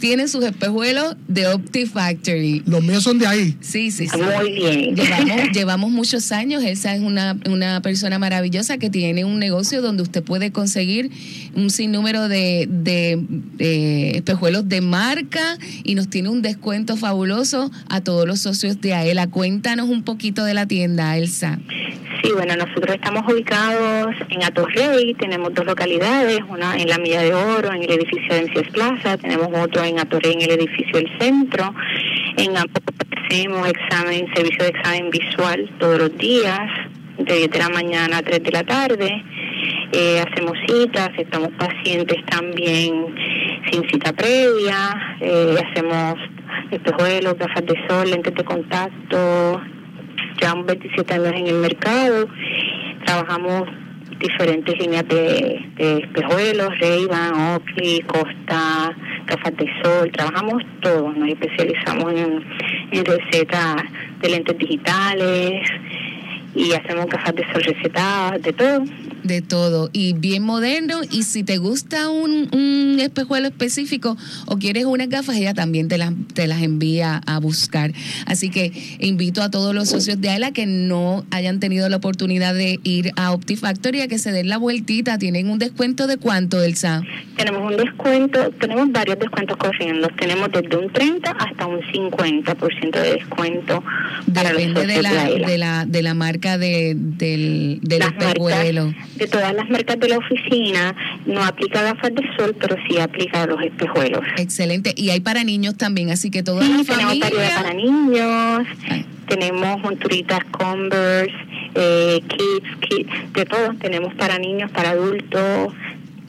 Speaker 3: tienen sus espejuelos de OptiFactory.
Speaker 2: Los míos son de ahí.
Speaker 3: Sí, sí, sí.
Speaker 8: Muy bien.
Speaker 3: Llevamos, llevamos muchos años. Elsa es una, una persona maravillosa que tiene un negocio donde usted puede conseguir un sinnúmero de, de, de espejuelos de marca y nos tiene un descuento fabuloso a todos los socios de AELA. Cuéntanos un poquito de la tienda, Elsa.
Speaker 8: Sí, bueno, nosotros estamos ubicados en Atorrey, tenemos dos localidades, una en la Milla de Oro, en el edificio de MCS Plaza, tenemos otro en Atorrey, en el edificio del Centro. En ambos hacemos examen, servicio de examen visual todos los días, de 10 de la mañana a 3 de la tarde. Eh, hacemos citas, aceptamos pacientes también sin cita previa, eh, hacemos espejuelos, gafas de sol, lentes de contacto, llevamos 27 años en el mercado, trabajamos diferentes líneas de, de espejuelos, Ray-Ban, Oakley, Costa, gafas de sol, trabajamos todo, nos especializamos en, en recetas de lentes digitales y hacemos gafas de sol recetadas, de todo.
Speaker 3: De todo. Y bien moderno. Y si te gusta un, un espejuelo específico o quieres unas gafas, ella también te las, te las envía a buscar. Así que invito a todos los socios de AELA que no hayan tenido la oportunidad de ir a OptiFactory a que se den la vueltita. Tienen un descuento de cuánto, Elsa?
Speaker 8: Tenemos un descuento, tenemos varios descuentos corriendo. Tenemos desde un 30 hasta un 50% de descuento para los
Speaker 3: Depende de la, de la, de la marca de, del, del espejuelo.
Speaker 8: De todas las marcas de la oficina, no aplica gafas de sol, pero sí aplica los espejuelos.
Speaker 3: Excelente. Y hay para niños también, así que toda
Speaker 8: Sí,
Speaker 3: la
Speaker 8: tenemos
Speaker 3: familia.
Speaker 8: para niños, tenemos monturitas Converse, eh, kids, kids, de todo. Tenemos para niños, para adultos,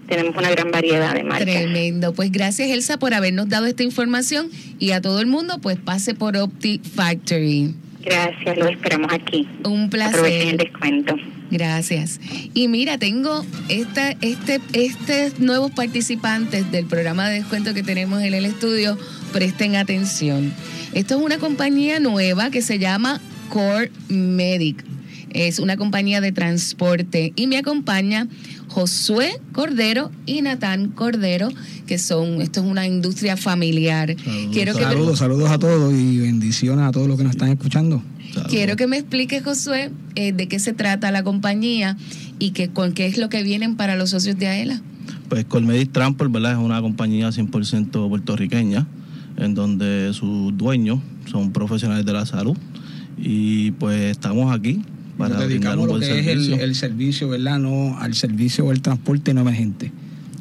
Speaker 8: tenemos una gran variedad de marcas.
Speaker 3: Tremendo. Pues gracias, Elsa, por habernos dado esta información y a todo el mundo, pues pase por Opti Factory.
Speaker 8: Gracias, los esperamos aquí.
Speaker 3: Un
Speaker 8: Aprovechen el
Speaker 3: placer.
Speaker 8: descuento.
Speaker 3: Gracias. Y mira, tengo esta, este, estos nuevos participantes del programa de descuento que tenemos en el estudio. Presten atención. Esto es una compañía nueva que se llama Core Medic. Es una compañía de transporte y me acompaña Josué Cordero y Natán Cordero, que son, esto es una industria familiar. Quiero que
Speaker 9: saludos, saludos a todos y bendiciones a todos los que nos están escuchando.
Speaker 3: Quiero que me explique, Josué, eh, de qué se trata la compañía y que, con qué es lo que vienen para los socios de AELA.
Speaker 10: Pues Colmedic Transport, ¿verdad? Es una compañía 100% puertorriqueña, en donde sus dueños son profesionales de la salud. Y pues estamos aquí para
Speaker 9: Nos
Speaker 10: brindar un
Speaker 9: dedicamos a lo
Speaker 10: buen
Speaker 9: que es el,
Speaker 10: servicio.
Speaker 9: el servicio, ¿verdad? No al servicio o el transporte no emergente.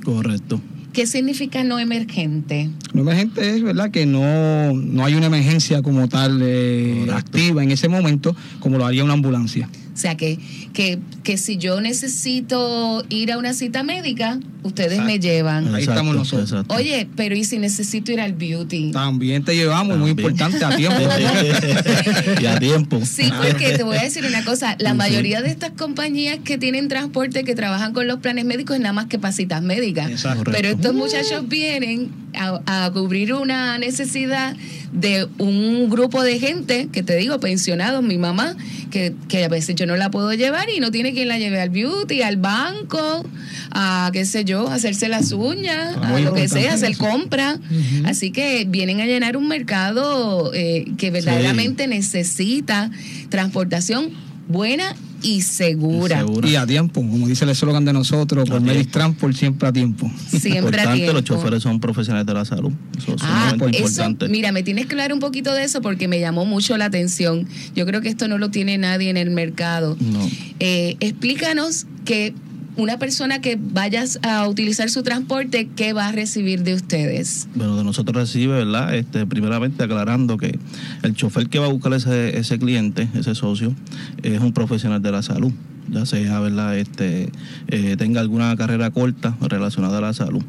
Speaker 10: Correcto.
Speaker 3: ¿Qué significa no emergente?
Speaker 9: No emergente es, ¿verdad? Que no, no hay una emergencia como tal eh, activa en ese momento, como lo haría una ambulancia.
Speaker 3: O sea, que, que, que si yo necesito ir a una cita médica, ustedes me llevan.
Speaker 9: Ahí estamos nosotros.
Speaker 3: Oye, pero ¿y si necesito ir al beauty?
Speaker 9: También te llevamos, muy importante, a tiempo.
Speaker 10: y a tiempo.
Speaker 3: Sí, porque te voy a decir una cosa, la mayoría de estas compañías que tienen transporte, que trabajan con los planes médicos, es nada más que para citas médicas.
Speaker 9: Exacto.
Speaker 3: Pero estos muchachos vienen a, a cubrir una necesidad de un grupo de gente, que te digo, pensionados, mi mamá, que, que a veces yo no la puedo llevar y no tiene quien la lleve al beauty, al banco, a qué sé yo, a hacerse las uñas,
Speaker 2: Ah,
Speaker 3: a lo que sea, hacer compra. Así que vienen a llenar un mercado eh, que verdaderamente necesita transportación buena y segura.
Speaker 9: Y a tiempo, como dice el eslogan de nosotros, por Medis Transport siempre a tiempo.
Speaker 3: Siempre a
Speaker 10: importante,
Speaker 3: tiempo.
Speaker 10: los choferes son profesionales de la salud. Eso es
Speaker 3: Ah,
Speaker 10: sumamente
Speaker 3: eso,
Speaker 10: importante.
Speaker 3: mira, me tienes que hablar un poquito de eso porque me llamó mucho la atención. Yo creo que esto no lo tiene nadie en el mercado.
Speaker 10: No.
Speaker 3: Eh, explícanos que una persona que vayas a utilizar su transporte, ¿qué va a recibir de ustedes?
Speaker 10: Bueno, de nosotros recibe, ¿verdad? Este, primeramente aclarando que el chofer que va a buscar ese, ese cliente, ese socio, es un profesional de la salud. Ya sea, ¿verdad? Este, eh, tenga alguna carrera corta relacionada a la salud.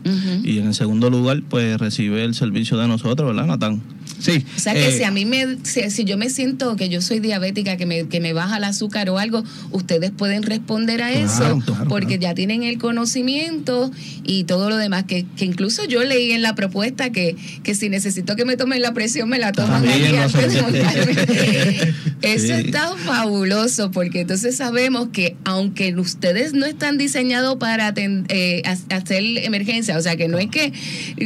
Speaker 10: Y en el segundo lugar, pues recibe el servicio de nosotros, ¿verdad, Natán?
Speaker 9: Sí.
Speaker 3: O sea que si a mí me, si, si yo me siento que yo soy diabética, que me, que me baja el azúcar o algo, ustedes pueden responder a eso
Speaker 9: Claro, claro,
Speaker 3: porque ya tienen el conocimiento y todo lo demás. Que, que incluso yo leí en la propuesta que, que si necesito que me tomen la presión, me la toman
Speaker 9: lo
Speaker 3: antes de montarme. Eso
Speaker 9: Sí.
Speaker 3: está fabuloso porque entonces sabemos que aunque ustedes no están diseñados para eh, ha- hacer emergencia, o sea que no es que,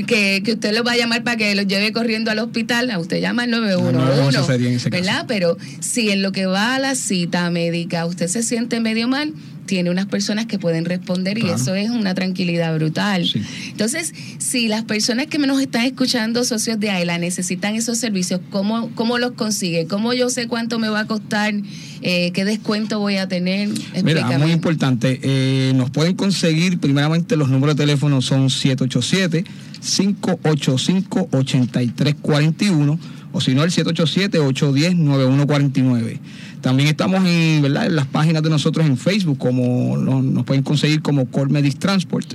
Speaker 3: que, que usted los va a llamar para que los lleve corriendo al hospital, a usted llama al 911,
Speaker 9: 911 sería en ese caso.
Speaker 3: ¿verdad? Pero si en lo que va a la cita médica usted se siente medio mal, tiene unas personas que pueden responder y eso es una tranquilidad brutal. Entonces, si las personas que nos están escuchando, socios de AELA, necesitan esos servicios, ¿cómo, cómo los consigue? ¿Cómo yo sé cuánto me va a costar? Eh, ¿Qué descuento voy a tener?
Speaker 9: Mira,
Speaker 3: Explícame.
Speaker 9: muy importante. eh, nos pueden conseguir, primeramente, los números de teléfono son 787-585-8341 o si no, el 787-810-9149. También estamos en, ¿verdad? en las páginas de nosotros en Facebook, como nos, pueden conseguir como Call Medis Transport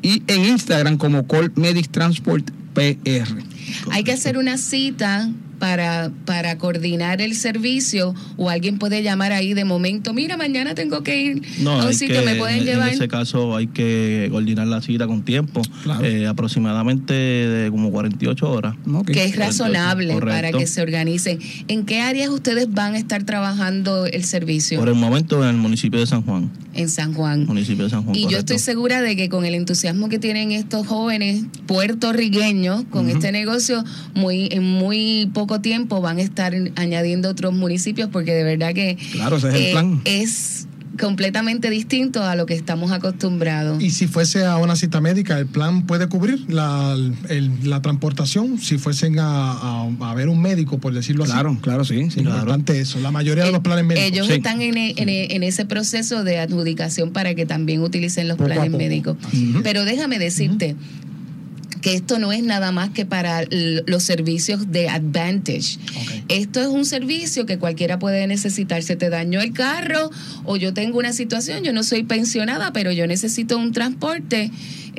Speaker 9: y en Instagram como Call Medis Transport PR.
Speaker 3: Hay que hacer una cita para, para coordinar el servicio o alguien puede llamar ahí de momento, mira, mañana tengo que ir
Speaker 10: No,
Speaker 3: a un
Speaker 10: hay
Speaker 3: sitio,
Speaker 10: que-
Speaker 3: me pueden
Speaker 10: en,
Speaker 3: llevar.
Speaker 10: En ese caso hay que coordinar la cita con tiempo, eh, aproximadamente de como 48 horas.
Speaker 3: que es razonable para que se organicen. ¿En qué áreas ustedes van a estar trabajando el servicio?
Speaker 10: Por el momento en el municipio de San Juan.
Speaker 3: En San Juan.
Speaker 10: Municipio de San Juan.
Speaker 3: Y yo estoy segura de que con el entusiasmo que tienen estos jóvenes puertorriqueños con este negocio, muy en muy poco tiempo van a estar añadiendo otros municipios porque de verdad que
Speaker 2: Claro, ese es el
Speaker 3: eh,
Speaker 2: plan.
Speaker 3: es completamente distinto a lo que estamos acostumbrados.
Speaker 2: Y si fuese a una cita médica, ¿el plan puede cubrir la, el- la transportación? Si fuesen a, a- a ver un médico, por decirlo así.
Speaker 9: Claro, claro, sí. sí.
Speaker 2: Importante eso. La mayoría de los planes médicos.
Speaker 3: Ellos
Speaker 2: Sí.
Speaker 3: están en, en en ese proceso de adjudicación para que también utilicen los
Speaker 2: Poco
Speaker 3: planes
Speaker 2: poco.
Speaker 3: médicos. Pero déjame decirte que esto no es nada más que para los servicios de Advantage. Esto es un servicio que cualquiera puede necesitar. Se te dañó el carro o yo tengo una situación, yo no soy pensionada, pero yo necesito un transporte.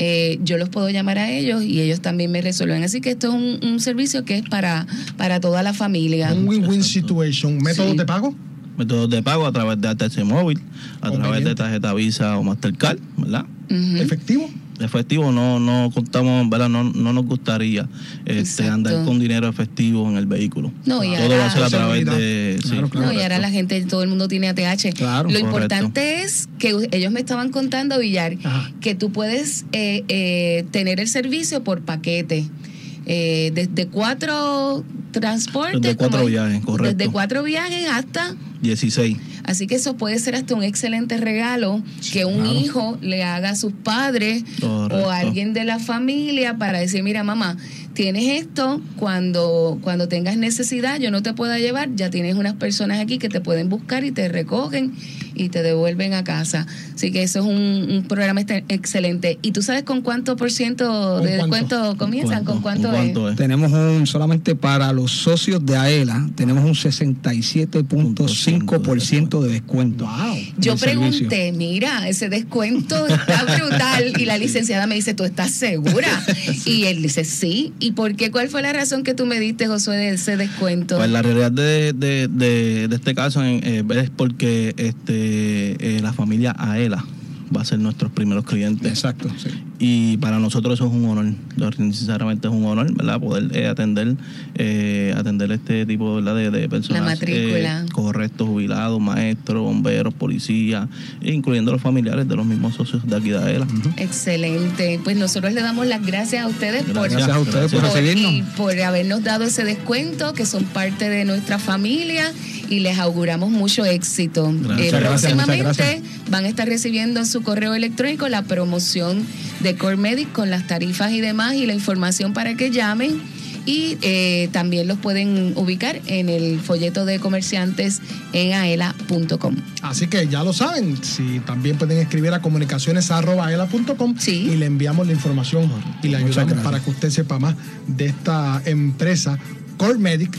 Speaker 3: eh, yo los puedo llamar a ellos y ellos también me resuelven. Así que esto es un, un servicio que es para, para toda la familia.
Speaker 2: Un win-win situation. ¿Métodos
Speaker 3: Sí.
Speaker 2: de pago?
Speaker 10: Métodos de pago a través de ATC móvil, a través de tarjeta Visa o Mastercard, ¿verdad?
Speaker 2: ¿Efectivo?
Speaker 10: Efectivo, no, no contamos, ¿verdad? No, no nos gustaría este, andar con dinero efectivo en el vehículo.
Speaker 3: No, y
Speaker 10: Todo
Speaker 3: ahora-
Speaker 10: va a ser a través de. sí,
Speaker 3: No, y ahora la gente, todo el mundo tiene ATH.
Speaker 10: Claro,
Speaker 3: Lo
Speaker 10: correcto.
Speaker 3: importante es que ellos me estaban contando, Villar, que tú puedes eh, eh, tener el servicio por paquete. Eh, desde cuatro transportes.
Speaker 10: Desde cuatro
Speaker 3: como-
Speaker 10: viajes, correcto.
Speaker 3: Desde cuatro viajes hasta
Speaker 10: 16.
Speaker 3: Así que eso puede ser hasta un excelente regalo que un
Speaker 10: claro.
Speaker 3: hijo le haga a sus padres
Speaker 10: Correcto.
Speaker 3: o a alguien de la familia para decir, mira mamá, tienes esto, cuando, cuando tengas necesidad yo no te pueda llevar, ya tienes unas personas aquí que te pueden buscar y te recogen y te devuelven a casa. Así que eso es un, un programa este- excelente. ¿Y tú sabes con cuánto por ciento de descuento comienzan? ¿Con cuánto, es?
Speaker 9: Tenemos un, solamente para los socios de AELA, tenemos un 67.5% de descuento.
Speaker 3: Yo
Speaker 9: del servicio.
Speaker 3: pregunté, mira, ese descuento está brutal. Y la licenciada me dice, ¿tú estás segura? Y él dice, sí. ¿Y por qué? ¿Cuál fue la razón que tú me diste, Josué, de ese descuento?
Speaker 10: Pues la realidad de, de, de, de este caso eh, es porque este eh, la familia Aela va a ser nuestros primeros clientes.
Speaker 9: Exacto, sí.
Speaker 10: Y para nosotros eso es un honor, sinceramente es un honor, ¿verdad? Poder eh, atender eh, atender este tipo ¿verdad? De, de personas.
Speaker 3: matrícula.
Speaker 10: eh, correcto, jubilados, maestros, bomberos, policías, incluyendo los familiares de los mismos socios de aquí de AELA.
Speaker 3: Excelente. Pues nosotros le damos las gracias a ustedes por,
Speaker 10: Gracias a ustedes por recibirnos.
Speaker 3: y por habernos dado ese descuento, que son parte de nuestra familia y les auguramos mucho éxito.
Speaker 9: Gracias.
Speaker 3: Eh,
Speaker 9: gracias,
Speaker 3: próximamente van a estar recibiendo en su correo electrónico la promoción de Core Medic con las tarifas y demás y la información para que llamen. Y eh, también los pueden ubicar en el folleto de comerciantes en aela.com.
Speaker 2: Así que ya lo saben, si también pueden escribir a comunicaciones.aela.com y le enviamos la información y le
Speaker 9: Muchas
Speaker 2: ayudamos
Speaker 9: gracias.
Speaker 2: para que usted sepa más de esta empresa Core Medic,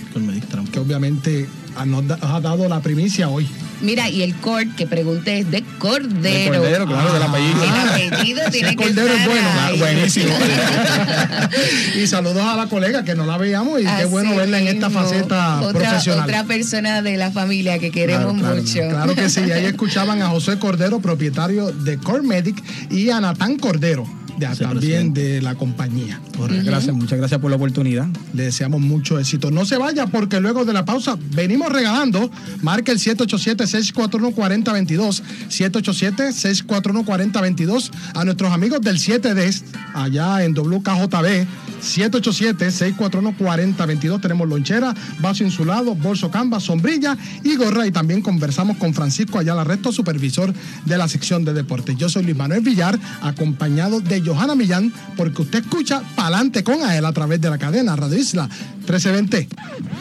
Speaker 2: que obviamente nos da- ha dado la primicia hoy.
Speaker 3: Mira, y el cord que pregunté es de Cordero.
Speaker 2: De Cordero, claro, del apellido.
Speaker 3: El apellido tiene que
Speaker 2: Cordero es bueno,
Speaker 3: ahí.
Speaker 2: buenísimo. y saludos a la colega que no la veíamos y qué
Speaker 3: Así
Speaker 2: bueno verla en esta faceta
Speaker 3: otra,
Speaker 2: profesional.
Speaker 3: Otra persona de la familia que queremos
Speaker 2: Claro, claro,
Speaker 3: mucho.
Speaker 2: Claro que sí, ahí escuchaban a José Cordero, propietario de Core Medic, y a Natán Cordero, de, también de la compañía.
Speaker 9: Gracias, muchas gracias por la oportunidad.
Speaker 2: Le deseamos mucho éxito. No se vaya porque luego de la pausa venimos regalando. Marca el 787-641-4022. 787-641-4022 a nuestros amigos del 7D allá en WKJB. 787-641-4022. Tenemos lonchera, vaso insulado, bolso canvas, sombrilla y gorra. Y también conversamos con Francisco Ayala Resto, supervisor de la sección de deportes. Yo soy Luis Manuel Villar, acompañado de Johanna Millán, porque usted escucha Palante con a él a través de la cadena Radio Isla 1320.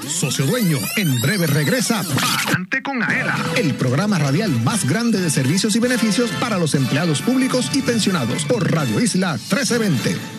Speaker 1: Socio Dueño, en breve regresa Palante con Aela, el programa radial más grande de servicios y beneficios para los empleados públicos y pensionados por Radio Isla 1320.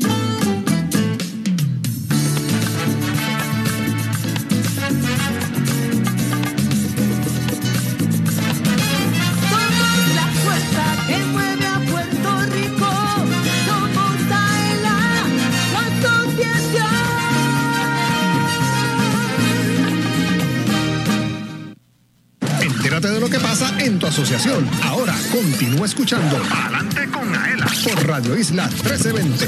Speaker 1: Thank you. Asociación. Ahora continúa escuchando Adelante con Aela por Radio Isla 1320.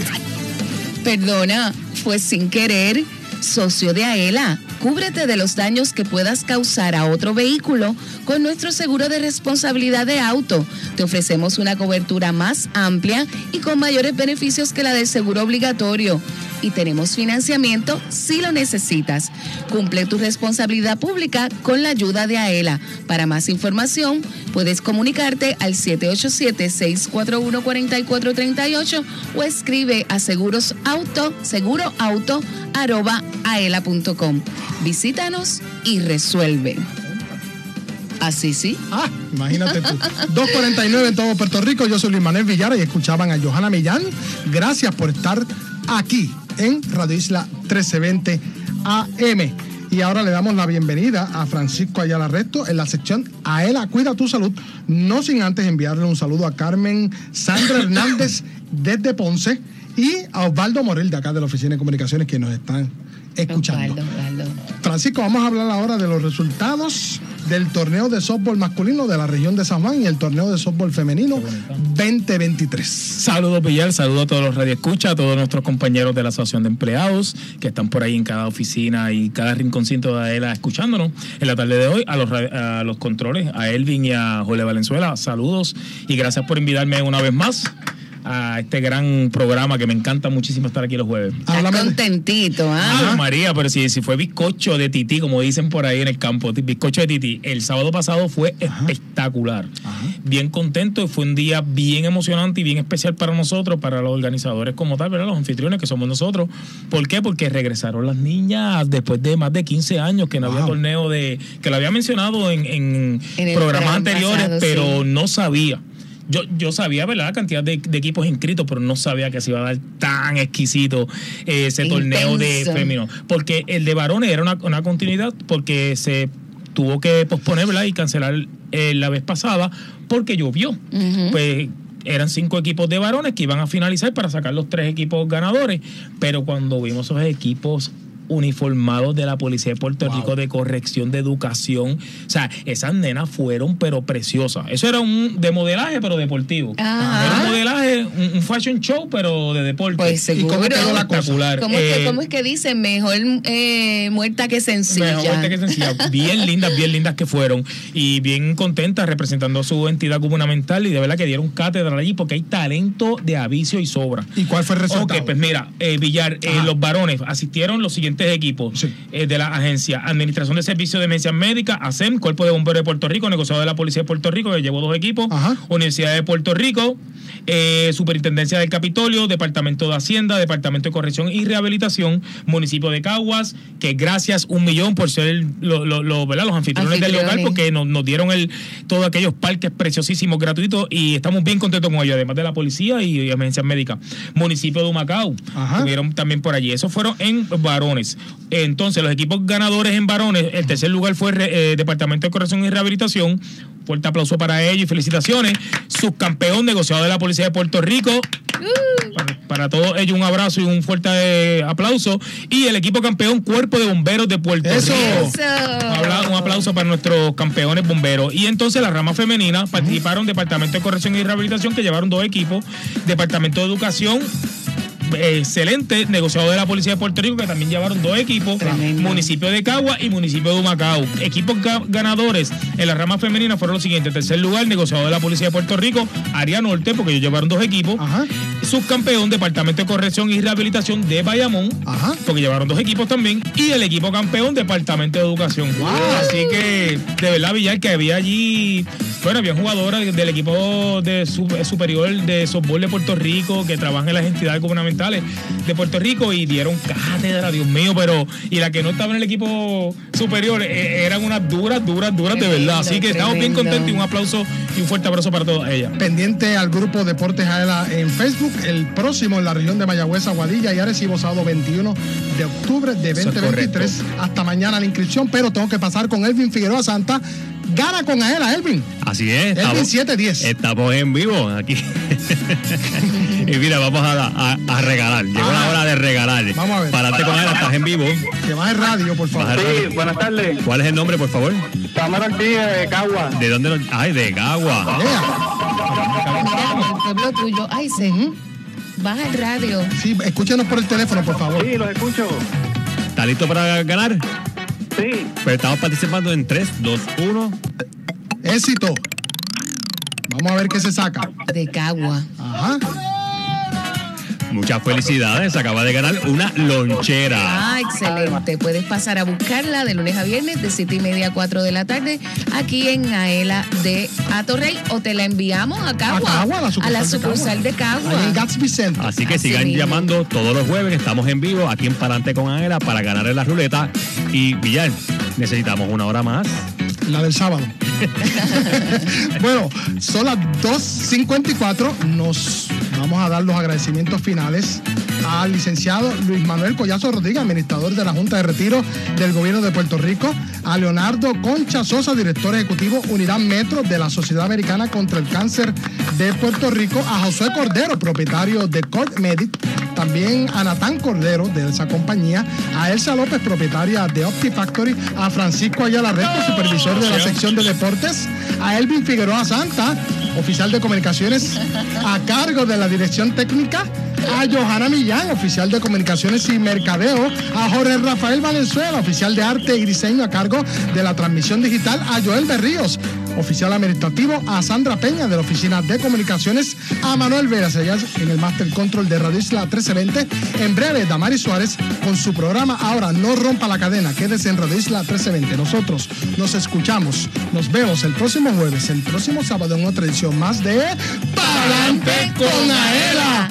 Speaker 3: Perdona, fue sin querer. Socio de AELA, cúbrete de los daños que puedas causar a otro vehículo con nuestro seguro de responsabilidad de auto. Te ofrecemos una cobertura más amplia y con mayores beneficios que la del seguro obligatorio. Y tenemos financiamiento si lo necesitas. Cumple tu responsabilidad pública con la ayuda de AELA. Para más información, puedes comunicarte al 787-641-4438 o escribe a seguros auto, seguro auto, arroba aela.com. Visítanos y resuelve. Así sí.
Speaker 2: Ah, imagínate tú. 249 en todo Puerto Rico. Yo soy Luis Manuel Villara y escuchaban a Johanna Millán. Gracias por estar aquí en Radio Isla 1320 AM. Y ahora le damos la bienvenida a Francisco Ayala Resto en la sección Aela Cuida tu Salud. No sin antes enviarle un saludo a Carmen Sandra Hernández desde Ponce y a Osvaldo Morel de acá de la Oficina de Comunicaciones que nos están escuchando.
Speaker 3: Osvaldo, Osvaldo.
Speaker 2: Francisco, vamos a hablar ahora de los resultados del torneo de softball masculino de la región de San Juan y el torneo de softball femenino 2023.
Speaker 11: Saludos, Villar. Saludos a todos los radioescuchas, a todos nuestros compañeros de la Asociación de Empleados que están por ahí en cada oficina y cada rinconcito de AELA escuchándonos en la tarde de hoy. A los, a los controles, a Elvin y a Jole Valenzuela, saludos y gracias por invitarme una vez más a este gran programa que me encanta muchísimo estar aquí los jueves.
Speaker 3: Estás contentito, ¿ah?
Speaker 11: Ave María, pero si, si fue bizcocho de tití, como dicen por ahí en el campo, bizcocho de tití, el sábado pasado fue espectacular. Bien contento, fue un día bien emocionante y bien especial para nosotros, para los organizadores como tal, ¿verdad? los anfitriones que somos nosotros. ¿Por qué? Porque regresaron las niñas después de más de 15 años que no había
Speaker 12: Wow.
Speaker 11: torneo de, que lo había mencionado en, en programas
Speaker 12: programa
Speaker 11: anteriores,
Speaker 12: pasado,
Speaker 11: pero
Speaker 12: sí.
Speaker 11: no sabía. Yo, yo sabía, ¿verdad?, la cantidad de, de equipos inscritos, pero no sabía que se iba a dar tan exquisito eh, ese torneo de femenino. Porque el de varones era una, una continuidad, porque se tuvo que posponer, ¿verdad?, y cancelar eh, la vez pasada, porque llovió. Pues eran cinco equipos de varones que iban a finalizar para sacar los tres equipos ganadores, pero cuando vimos esos equipos uniformados de la Policía de Puerto Rico de corrección de educación, o sea, esas nenas fueron pero preciosas. Eso era un de modelaje pero deportivo.
Speaker 3: Ajá.
Speaker 11: Era un modelaje, un, un fashion show pero de deporte.
Speaker 3: Pues seguro.
Speaker 11: Espectacular.
Speaker 3: ¿Cómo, es que,
Speaker 11: Eh,
Speaker 3: cómo es que dice? Mejor eh, muerta que sencilla.
Speaker 11: Mejor muerte que sencilla. Bien lindas, bien lindas que fueron. Y bien contentas representando a su entidad gubernamental. Y de verdad que dieron cátedra allí porque hay talento de avicio y sobra.
Speaker 2: ¿Y cuál fue el resultado?
Speaker 11: Ok, pues mira, eh, Villar, eh, los varones asistieron los siguientes equipos eh, de la agencia: Administración de Servicios de Emergencias Médicas, ASEM, Cuerpo de Bomberos de Puerto Rico, negociado de la Policía de Puerto Rico, que llevó dos equipos, Universidad de Puerto Rico, eh, Superintendencia del Capitolio, Departamento de Hacienda, Departamento de Corrección y Rehabilitación, Municipio de Caguas, que gracias un millón por ser lo- lo- lo- ¿verdad? los anfitriones, del local, porque nos, nos dieron el todos aquellos parques preciosísimos gratuitos y estamos bien contentos con ellos, además de la policía y, y emergencias médicas. Municipio de Humacao, estuvieron también por allí. Esos fueron en varones. Entonces, los equipos ganadores en varones, el tercer lugar fue eh, Departamento de Corrección y Rehabilitación. Fuerte aplauso para ellos y felicitaciones. Subcampeón negociado de la Policía de Puerto Rico. Para, para todos ellos un abrazo y un fuerte eh, aplauso. Y el equipo campeón Cuerpo de Bomberos de Puerto
Speaker 2: Eso.
Speaker 11: Rico.
Speaker 3: Eso.
Speaker 11: Un aplauso para nuestros campeones bomberos. Y entonces la rama femenina participaron Departamento de Corrección y Rehabilitación, que llevaron dos equipos, Departamento de Educación. Excelente, negociado de la Policía de Puerto Rico, que también llevaron dos equipos, municipio de Cagua y municipio de Humacao. Equipos ga- ganadores en la rama femenina fueron los siguientes: tercer lugar, negociado de la Policía de Puerto Rico, Área Norte, porque ellos llevaron dos equipos. Subcampeón, Departamento de Corrección y Rehabilitación de Bayamón, porque llevaron dos equipos también. Y el equipo campeón, Departamento de Educación. Así que, de verdad, Villar, que había allí, bueno, había jugadoras del equipo de su- superior de softball de Puerto Rico que trabajan en las entidades gubernamentales de Puerto Rico y dieron cátedra, Dios mío, pero y la que no estaba en el equipo superior eh, eran unas duras, duras, duras de verdad. Así que estamos bien contentos y un aplauso y un fuerte abrazo para todas ellas.
Speaker 2: Pendiente al grupo Deportes Aela en Facebook, el próximo en la región de Mayagüez, Aguadilla y Arecibo, sábado 21 de octubre de
Speaker 11: Eso es
Speaker 2: 2023. Hasta mañana la inscripción, pero tengo que pasar con Elvin Figueroa Santa. Gana con Aela, Elvin.
Speaker 4: Así es.
Speaker 2: Elvin
Speaker 4: Estamos,
Speaker 2: 710.
Speaker 4: estamos en vivo aquí. y mira, vamos a, a- a regalar. Llegó la hora de regalar.
Speaker 2: Vamos a ver.
Speaker 4: Parate con él, estás en vivo.
Speaker 2: Que baje radio, por favor.
Speaker 4: El radio.
Speaker 12: tardes.
Speaker 4: ¿Cuál es el nombre, por favor?
Speaker 12: Cámara Ortiz de Cagua.
Speaker 4: ¿De dónde lo.? Ay, de Gagua.
Speaker 3: Pueblo tuyo. Ay, se. Baja el radio.
Speaker 2: Sí, escúchenos por el teléfono, por favor.
Speaker 12: Sí, los escucho.
Speaker 4: ¿Estás listo para ganar?
Speaker 12: Sí.
Speaker 4: Pues estamos participando en 3, 2, 1.
Speaker 2: Éxito. Vamos a ver qué se saca.
Speaker 3: De Cagua.
Speaker 2: Ajá.
Speaker 4: Muchas felicidades, acaba de ganar una lonchera.
Speaker 3: Ah, excelente. Puedes pasar a buscarla de lunes a viernes de 7 y media a 4 de la tarde aquí en Aela de Atorrey o te la enviamos a Cagua.
Speaker 2: A Cagua, a la sucursal de
Speaker 3: sucursal de Cagua.
Speaker 2: En.
Speaker 4: Así que
Speaker 3: Así
Speaker 4: sigan
Speaker 3: mismo.
Speaker 4: llamando todos los jueves, estamos en vivo aquí en Palante con Ángela para ganar en la ruleta. Y Villar, necesitamos una hora más.
Speaker 2: La del sábado. bueno, son las 2.54. Nos vamos a dar los agradecimientos finales al licenciado Luis Manuel Collazo Rodríguez, administrador de la Junta de Retiro del Gobierno de Puerto Rico, a Leonardo Concha Sosa, director ejecutivo Unidad Metro de la Sociedad Americana contra el Cáncer de Puerto Rico, a José Cordero, propietario de Court Medic, también a Natán Cordero de esa compañía, a Elsa López, propietaria de OptiFactory, a Francisco Ayala Resto, supervisor de la sección de deportes, a Elvin Figueroa Santa, oficial de comunicaciones a cargo de la dirección técnica, a Johanna Millán, oficial de comunicaciones y mercadeo, a Jorge Rafael Valenzuela, oficial de arte y diseño a cargo de la transmisión digital, a Joel Berríos, oficial administrativo, a Sandra Peña de la Oficina de Comunicaciones, a Manuel Veras, allá en el Master Control de Radio Isla 1320. En breve, Damari Suárez con su programa Ahora No Rompa la Cadena. Quédese en Radio Isla 1320. Nosotros nos escuchamos, nos vemos el próximo jueves, el próximo sábado en otra edición más de Palante con Aela.